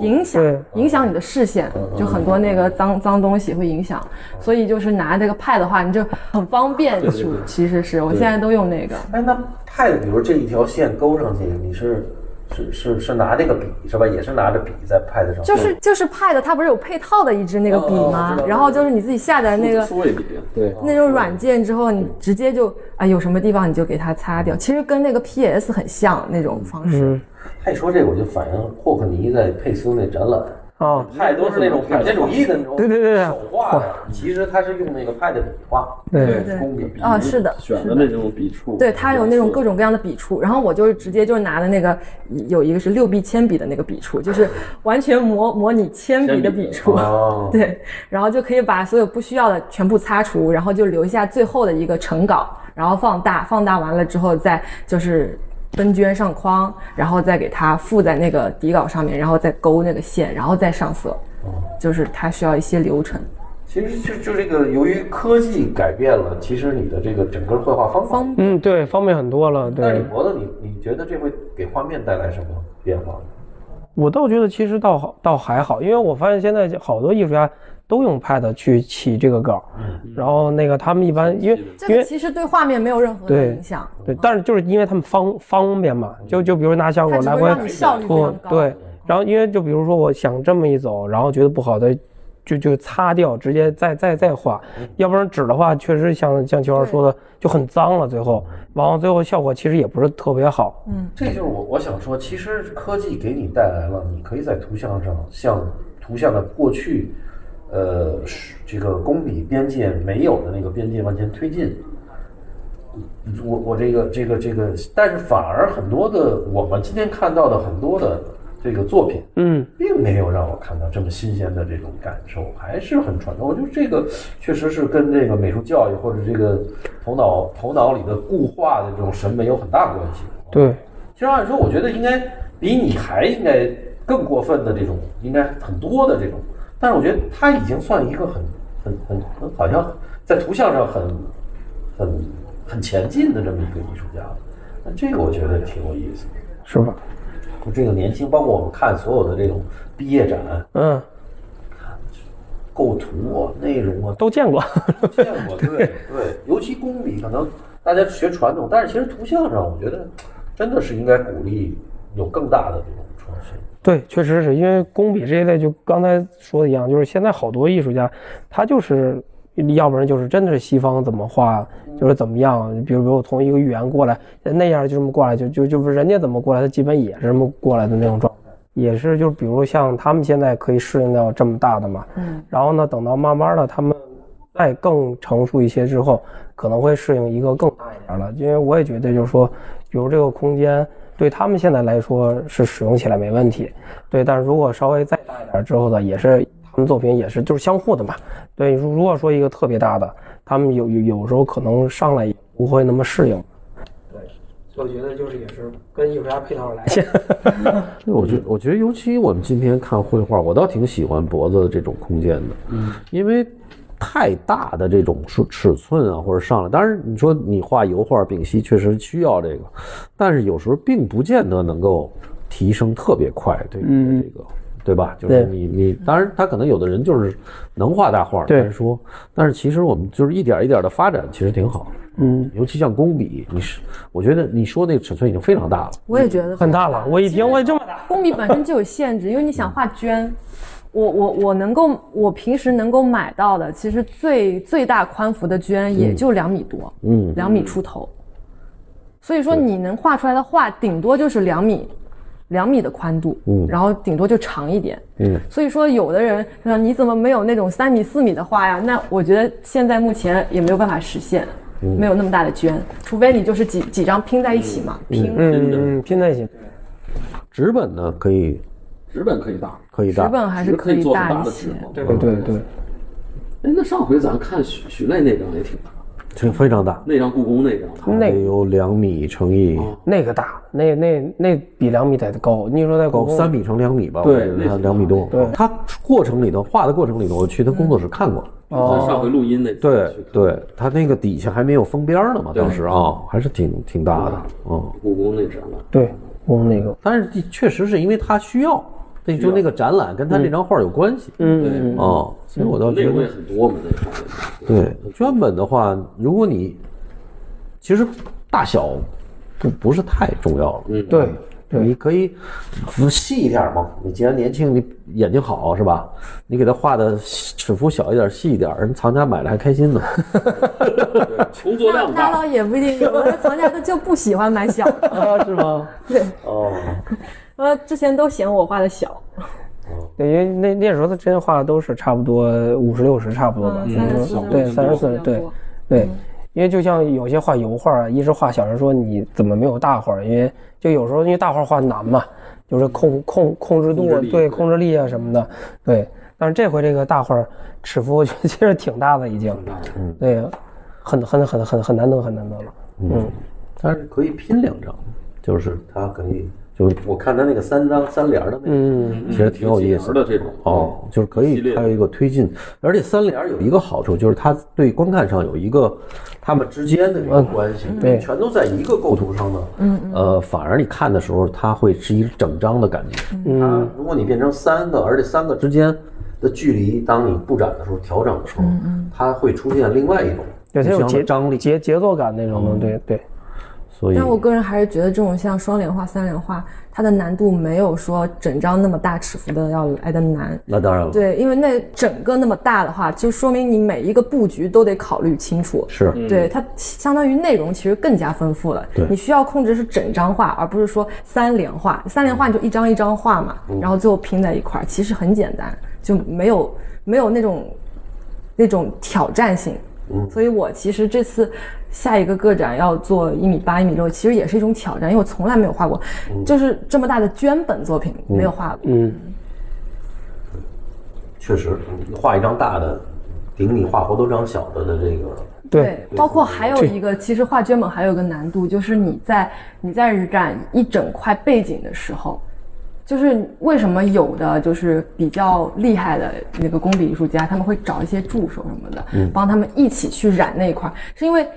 影响影响你的视线，就很多那个脏脏东西会影响，所以就是拿这个 pad 的话，你就很方便。对对对。其实是我现在都用那个，哎，那派，比如这一条线勾上去，你是是是是拿那个笔是吧？也是拿着笔在 pad 上，就是就是 pad 它不是有配套的一支那个笔哦哦吗然后就是你自己下载那个数位笔，对，那种软件之后，你直接就啊有什么地方你就给它擦掉，其实跟那个 PS 很像那种方式。一说这个，我就反映霍克尼在佩斯那展览，哦，派都是那种表现主义的那种对对对对。手画的，其实他是用那个派的笔画，对。对工笔啊，是的，选的。那种笔触，对，他有那种各种各样的笔触，然后我就是直接就拿的那个有一个是六 B 铅笔的那个笔触，就是完全模模拟铅笔的笔触。哦，对，然后就可以把所有不需要的全部擦除，然后就留下最后的一个成稿，然后放大，放大完了之后再就是分绢上框，然后再给它附在那个底稿上面，然后再勾那个线，然后再上色，就是它需要一些流程。其实就就这个，由于科技改变了，其实你的这个整个绘画方法，方嗯，对，方便很多了。对但是你，脖子你你觉得这会给画面带来什么变化？我倒觉得其实倒好，倒还好，因为我发现现在好多艺术家都用 Pad 去起这个稿，然后那个他们一般因为这个因为其实对画面没有任何的影响，对，但是就是因为他们方方便嘛，就就比如拿小它狗来回只会让你效率非拖常高。对，然后因为就比如说我想这么一走，然后觉得不好的。就就擦掉，直接再再再画，要不然纸的话，确实像像秋儿说的，就很脏了。最后，往往最后效果其实也不是特别好。嗯这就是我我想说，其实科技给你带来了，你可以在图像上像图像的过去，呃，这个工笔边界没有的那个边界往前推进。我我这个这个这个，但是反而很多的我们今天看到的很多的这个作品，嗯，并没有让我看到这么新鲜的这种感受，还是很传统。我觉得这个确实是跟这个美术教育或者这个头脑头脑里的固化的这种审美有很大关系。对，其实按说，我觉得应该比你还应该更过分的这种，应该很多的这种。但是我觉得他已经算一个很很很很好像在图像上很很很前进的这么一个艺术家了。那这个我觉得挺有意思的。是吧？这个年轻，包括我们看所有的这种毕业展，嗯，构图啊、内容啊，都见过。见过，对对，尤其工笔，可能大家学传统，但是其实图像上，我觉得真的是应该鼓励有更大的这种创新。对，确实是因为工笔这一类，就刚才说的一样，就是现在好多艺术家，他就是要不然就是真的是西方怎么画就是怎么样，比如比如从一个语言过来那样就这么过来，就就就是人家怎么过来，他基本也是这么过来的那种状态，也是就比如像他们现在可以适应到这么大的嘛，嗯，然后呢，等到慢慢的他们再更成熟一些之后，可能会适应一个更大一点了，因为我也觉得就是说，比如这个空间对他们现在来说是使用起来没问题，对，但是如果稍微再大一点之后呢，也是。他们作品也是就是相互的嘛，对。如如果说一个特别大的，他们有有有时候可能上来也不会那么适应。对，所以我觉得就是也是跟艺术家配套来。对，我觉我觉得尤其我们今天看绘画，我倒挺喜欢脖子的这种空间的，嗯，因为太大的这种尺尺寸啊或者上来，当然你说你画油画丙烯确实需要这个，但是有时候并不见得能够提升特别快，对这个。对吧？就是你你，当然他可能有的人就是能画大画，单说，但是其实我们就是一点一点的发展，其实挺好。嗯，尤其像工笔，你是我觉得你说那个尺寸已经非常大了。我也觉得很大了，我一听我也这么大。工笔本身就有限制，因为你想画绢，我我我能够我平时能够买到的，其实最最大宽幅的绢也就两米多，嗯，两米出头。所以说你能画出来的画，顶多就是两米。两米的宽度，嗯，然后顶多就长一点，嗯，所以说有的人说你怎么没有那种三米四米的画呀？那我觉得现在目前也没有办法实现，没有那么大的绢，除非你就是几几张拼在一起嘛，拼嗯拼在一起。纸本呢可以，纸本可以大，可以大，纸本还是可以大一些，对对对。哎，那上回咱看许许巍那张也挺大。挺非常大，那张故宫那张，那有两米乘以那个大，那那那比两米得高。你说在高三米乘两米吧？对，那两米多。对，他过程里头画的过程里头，我去他工作室看过。哦，上回录音那对对，他那个底下还没有封边呢嘛，当时啊，还是挺挺大的。嗯，故宫那张了。对，故宫那个，但是确实是因为他需要。那就那个展览跟他那张画有关系，嗯哦，所以我倒觉得很多嘛，那对绢本的话，如果你其实大小不不是太重要了，嗯，对，你可以细一点嘛。你既然年轻，你眼睛好是吧？你给他画的尺幅小一点、细一点，人藏家买了还开心呢。工作量大，那倒也不一定，有的藏家他就不喜欢买小，是吗？对，哦。呃，之前都嫌我画的小，对，因为那那时候他之前画的都是差不多五十六十，差不多吧，三十四，对，三十四，对，对，因为就像有些画油画啊，一直画小，人说你怎么没有大画？因为就有时候因为大画画难嘛，就是控控控制度，对，控制力啊什么的，对。但是这回这个大画尺幅我觉得其实挺大的，已经，嗯，对，很很很很很难得很难得了，嗯，但是可以拼两张，就是它可以。就是我看他那个三张三联的那个，嗯，其实挺有意思的这种哦，就是可以还有一个推进，而且三联有一个好处就是它对观看上有一个他们之间的一个关系，对，全都在一个构图上呢，嗯呃，反而你看的时候它会是一整张的感觉，嗯，如果你变成三个，而且三个之间的距离，当你布展的时候调整的时候，嗯它会出现另外一种，对，它有节张力、节节奏感那种的，对对。但我个人还是觉得这种像双联画、三联画，它的难度没有说整张那么大尺幅的要来的难。那当然了。对，因为那整个那么大的话，就说明你每一个布局都得考虑清楚。是。对，它相当于内容其实更加丰富了。对。你需要控制是整张画，而不是说三联画。三联画你就一张一张画嘛，然后最后拼在一块儿，其实很简单，就没有没有那种那种挑战性。嗯。所以我其实这次。下一个个展要做一米八、一米六，其实也是一种挑战，因为我从来没有画过，就是这么大的绢本作品没有画过。嗯，确实，画一张大的，顶你画好多张小的的这个。对，包括还有一个，其实画绢本还有个难度，就是你在你在染一整块背景的时候，就是为什么有的就是比较厉害的那个工笔艺术家，他们会找一些助手什么的，帮他们一起去染那一块，是因为。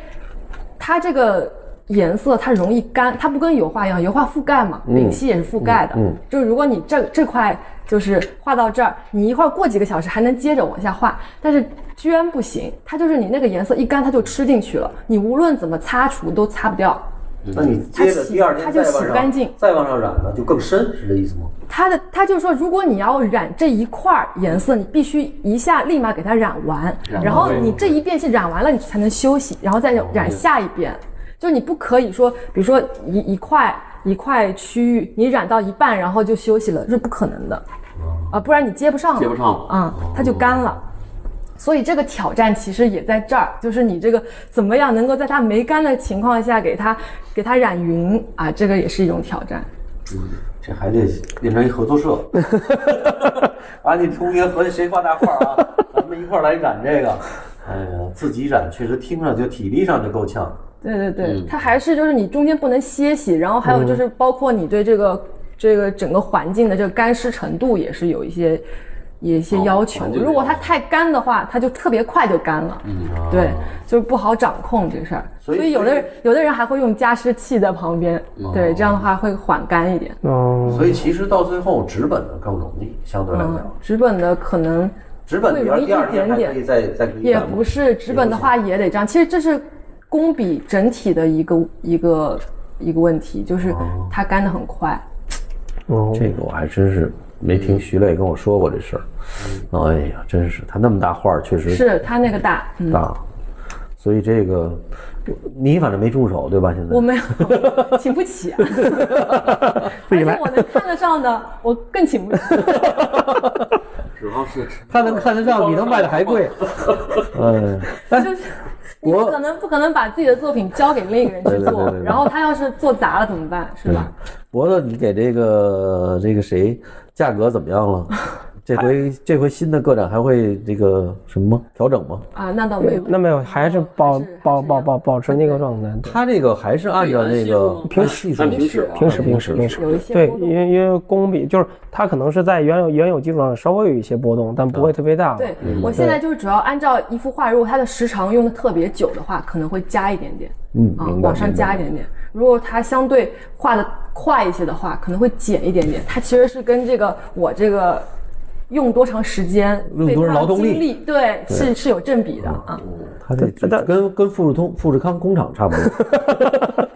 它这个颜色它容易干，它不跟油画一样，油画覆盖嘛，丙烯也是覆盖的。嗯，就是如果你这这块就是画到这儿，你一会儿过几个小时还能接着往下画，但是绢不行，它就是你那个颜色一干它就吃进去了，你无论怎么擦除都擦不掉。那你接着第二天它就再往上干净再往上染呢，就更深，是这意思吗？它的它就是说，如果你要染这一块儿颜色，你必须一下立马给它染完，然后你这一遍是染完了，你才能休息，然后再染下一遍。就你不可以说，比如说一一块一块区域你染到一半，然后就休息了，这是不可能的，啊，不然你接不上了，接不上了啊、它就干了。所以这个挑战其实也在这儿，就是你这个怎么样能够在它没干的情况下给它给它染匀啊，这个也是一种挑战。嗯这还得变成一合作社，把你同学和谁画大画啊？咱们一块儿来染这个。哎呀，自己染确实听上就体力上就够呛。对对对，它还是就是你中间不能歇息，然后还有就是包括你对这个、这个整个环境的这个干湿程度也是有一些有一些哦要求。如果它太干的话，它就特别快就干了。嗯，对，就是不好掌控这事儿。所以有的人有的人还会用加湿器在旁边，对，这样的话会缓干一点。哦，所以其实到最后纸本的更容易，相对来嗯讲，，纸本的可能纸本会容易第二天还一点点可以再再可以也不是纸本的话也得这样。其实这是工笔整体的一个一个一个问题，就是它干得很快。哦这个我还真是没听徐磊跟我说过这事儿。哎呀，真是他那么大画儿，确实是他那个大，嗯，大，所以这个你反正没助手对吧？现在我没有，请不起、啊。自己来而且我能看得上的，我更请不起。主要是他能看得上，比他卖的还贵。嗯，哎就是你不可能不可能把自己的作品交给另一个人去对对对做对，对然后他要是做砸了怎么办？是吧？脖子，你给这个这个谁价格怎么样了？这回这回新的个展还会这个什么吗调整吗？啊，那倒没有。那没有，还是保保保保保持那个状态。他这个还是按照那个平时平时平时平时平时对，因为因为工笔就是它可能是在原有原有基础上稍微有一些波动，但不会特别大。对，我现在就是主要按照一幅画，如果它的时长用的特别久的话，可能会加一点点，啊，嗯往上加一点点。如果它相对画的快一些的话，可能会减一点点。它其实是跟这个我这个用多长时间、用多少费多少劳动力。对，是是有正比的啊。它这跟跟富士通富士康工厂差不多。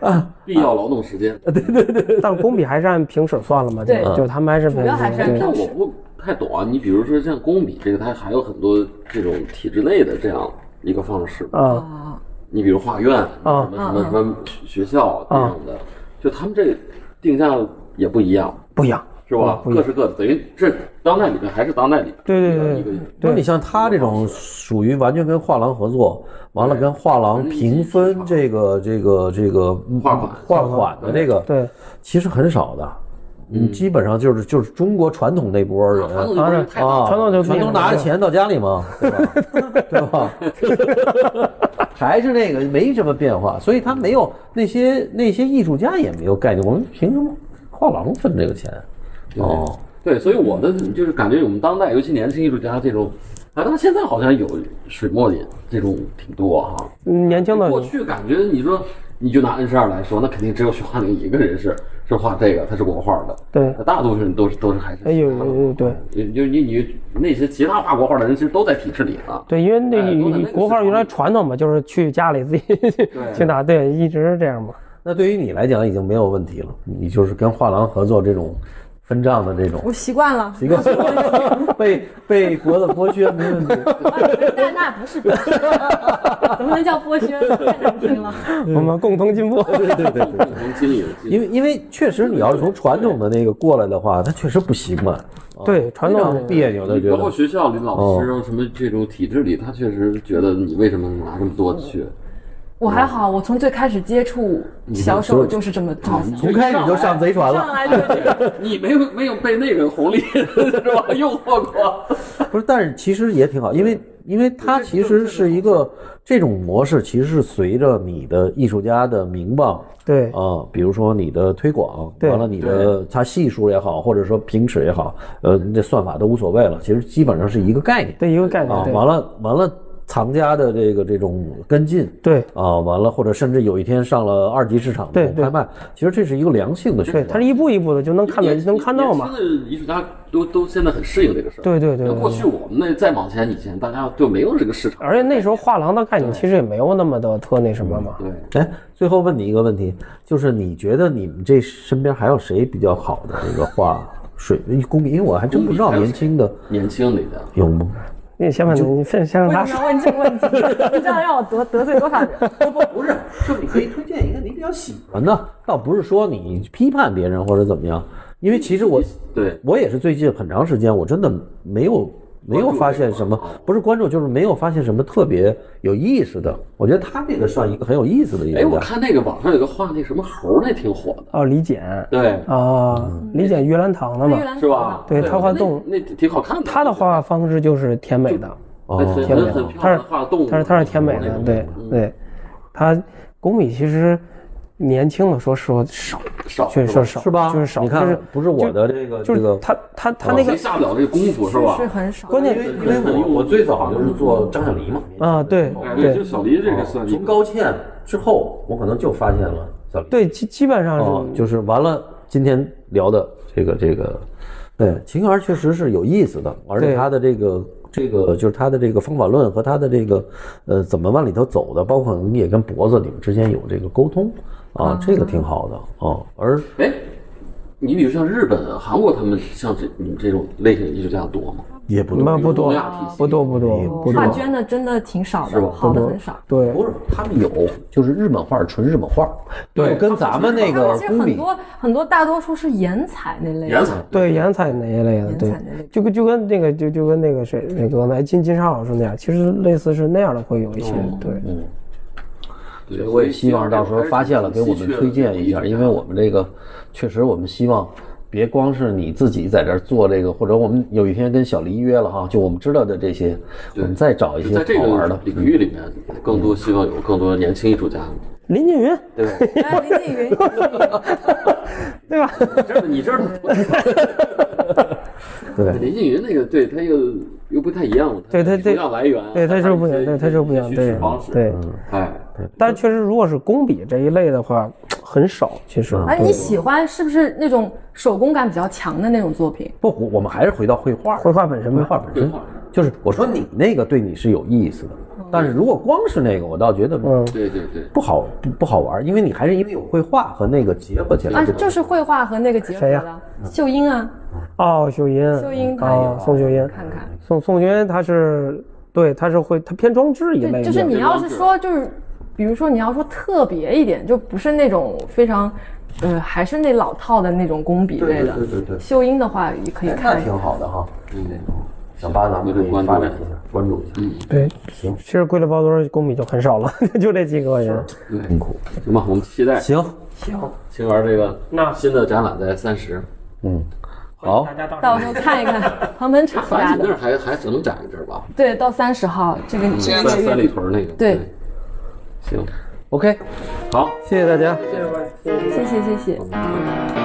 啊。必要劳动时间。对对对。但工笔还是按平尺算了嘛，对。就他们还是主要还是按对。但我不太懂啊，你比如说像工笔这个，它还有很多这种体制内的这样一个方式。啊。啊，你比如画院啊。什么什么什么学校这样的，就他们这定价也不一样，不一样，是吧？各是各的，等于这当代里面还是当代里面对对对那你像他这种属于完全跟画廊合作，完了跟画廊平分这个这个这个画款画款的这个，对，其实很少的。嗯，基本上就是就是中国传统那波人传统那波人太啊，传统就全都拿着钱到家里嘛，对吧？对吧？还是那个没什么变化，所以他没有那些那些艺术家也没有概念，我们凭什么画廊分这个钱？哦，对，所以我的就是感觉我们当代，尤其年轻艺术家这种，啊，到现在好像有水墨的这种挺多哈。嗯年轻的过去感觉你说你就拿 N 十二来说，那肯定只有徐化宁一个人是是画这个，他是国画的。对大多数人都是都是还是哎有有有对就就你你那些其他画国画的人，其实都在体制里啊。对，因为那国画原来传统嘛，就是去家里自己去拿，对，一直是这样嘛。那对于你来讲已经没有问题了，你就是跟画廊合作这种分账的这种我习惯了。习惯了 被被国的剥削没问题。但那不是剥削，怎么能叫剥削？太难听了。我们共同进步。对对对对对，从经历的经历因为因为确实你要是从传统的那个过来的话，他确实不习惯。对，传统别扭的觉包括。学校里老师什么这种体制里，他确实觉得你为什么拿这么多去？我还好，我从最开始接触小手就是这么这么想。从开始就上贼船上了，来就是 你没有没有被那个红利 是吧诱惑过？不是？但是其实也挺好，因为因为它其实是一个这种模式，其实是随着你的艺术家的名望对啊，比如说你的推广，对完了你的它系数也好，或者说平尺也好，呃，那算法都无所谓了，其实基本上是一个概念。对一个概啊念，，啊完了完了，藏家的这个这种跟进对啊，完了或者甚至有一天上了二级市场对对拍卖，其实这是一个良性的循对，环。它是一步一步的就能看得年能看到嘛年。轻的艺术家都都现在很适应这个事儿。对对对对过去我们那再往前以前，大家就没有这个市场。而且那时候画廊的概念其实也没有那么的特那什么嘛。对，哎，最后问你一个问题，就是你觉得你们这身边还有谁比较好的这个画水工艺？因为我还真不知道年轻的年轻里的有吗？你先问你先先让他问这个问题？你这样让我得得罪多少人？不不是，就你可以推荐一个你比较喜欢的，倒不是说你批判别人或者怎么样，因为其实我对我也是最近很长时间，我真的没有没有发现什么，不是关注，就是没有发现什么特别有意思的。我觉得他这个算一个很有意思的一个哎，我。看那个网上有个画那什么猴儿，那挺火的。哦，李简对，啊，李简玉兰堂的嘛，是吧？对他画动物那那挺好看的。他的画方式就是甜美的，哦甜美的他是，画动物。他是他是甜美的，对对，他工笔其实年轻的说实话少，少确实少，是吧？就是少，你看就是，不是我的这个，就是他他他那谁个下不了这个功夫是吧？是很少。关键因为因为我我最早就是做张小黎嘛，啊，对哎，对，就小黎这个算。从高倩之后，我可能就发现了小黎。对，基基本上哦，是就是完了，今天聊的这个这个，对，秦源确实是有意思的，而且他的这个这个就是他的这个方法论和他的这个呃怎么往里头走的，包括你也跟脖子你们之间有这个沟通啊，这个挺好的啊。而哎，你比如像日本、韩国，他们像这你们这种类型的艺术家多吗？也不多，那不多不多不多不多，画圈的真的挺少的，好的很少。对。不是他们有，就是日本画，纯日本画，对。跟咱们那他个们其实很多很多大多数是颜彩那类的。颜彩。对颜彩那一类的，对。颜彩那类，就跟就跟那个就就跟那个谁那个刚才金金沙老师那样，其实类似是那样的会有一些，对。对所以我也希望到时候发现了给我们推荐一下，因为我们这个确实我们希望别光是你自己在这儿做这个，或者我们有一天跟小黎约了哈，就我们知道的这些，我们再找一些在这个好玩的。领域里面，更多希望有更多年轻艺术家，林静云，对 林静云，对吧？这你这儿 对林静云那个，对他又又不太一样了，对它对同样来源，对它是不一样对它是不一样对对，哎，但确实，如果是工笔这一类的话，很少。其实，哎，你喜欢是不是那种手工感比较强的那种作品？不，我我们还是回到绘画，绘画本身绘，画本身就是我说你那个对你是有意思的，但是如果光是那个，我倒觉得嗯，对对对，不好不不好玩，因为你还是因为有绘画和那个结合起来啊，就。是绘画和那个结合谁的。秀英啊，哦，秀英，秀英她哦有，宋秀英，看看。宋宋秀英，她是对，她是会，她偏装置一类对，的，就是你要是说就是，比如说你要说特别一点，就不是那种非常，呃，还是那老套的那种工笔类的。对对对对秀英的话也可以看。挺好的哈。嗯，想把咱们可以发展一下，关注一下。嗯。对，行。其实归了包堆工笔就很少了，就这几个人。辛苦。行吧，我们期待。行。行，青园这个那新的展览在三十，嗯，好，到时候看一看彭本厂反家的。那儿还还只能展一阵儿吧，对，到三十号这个这在三个月里屯那个，对，行，OK，好，谢谢大家。谢谢谢谢谢谢。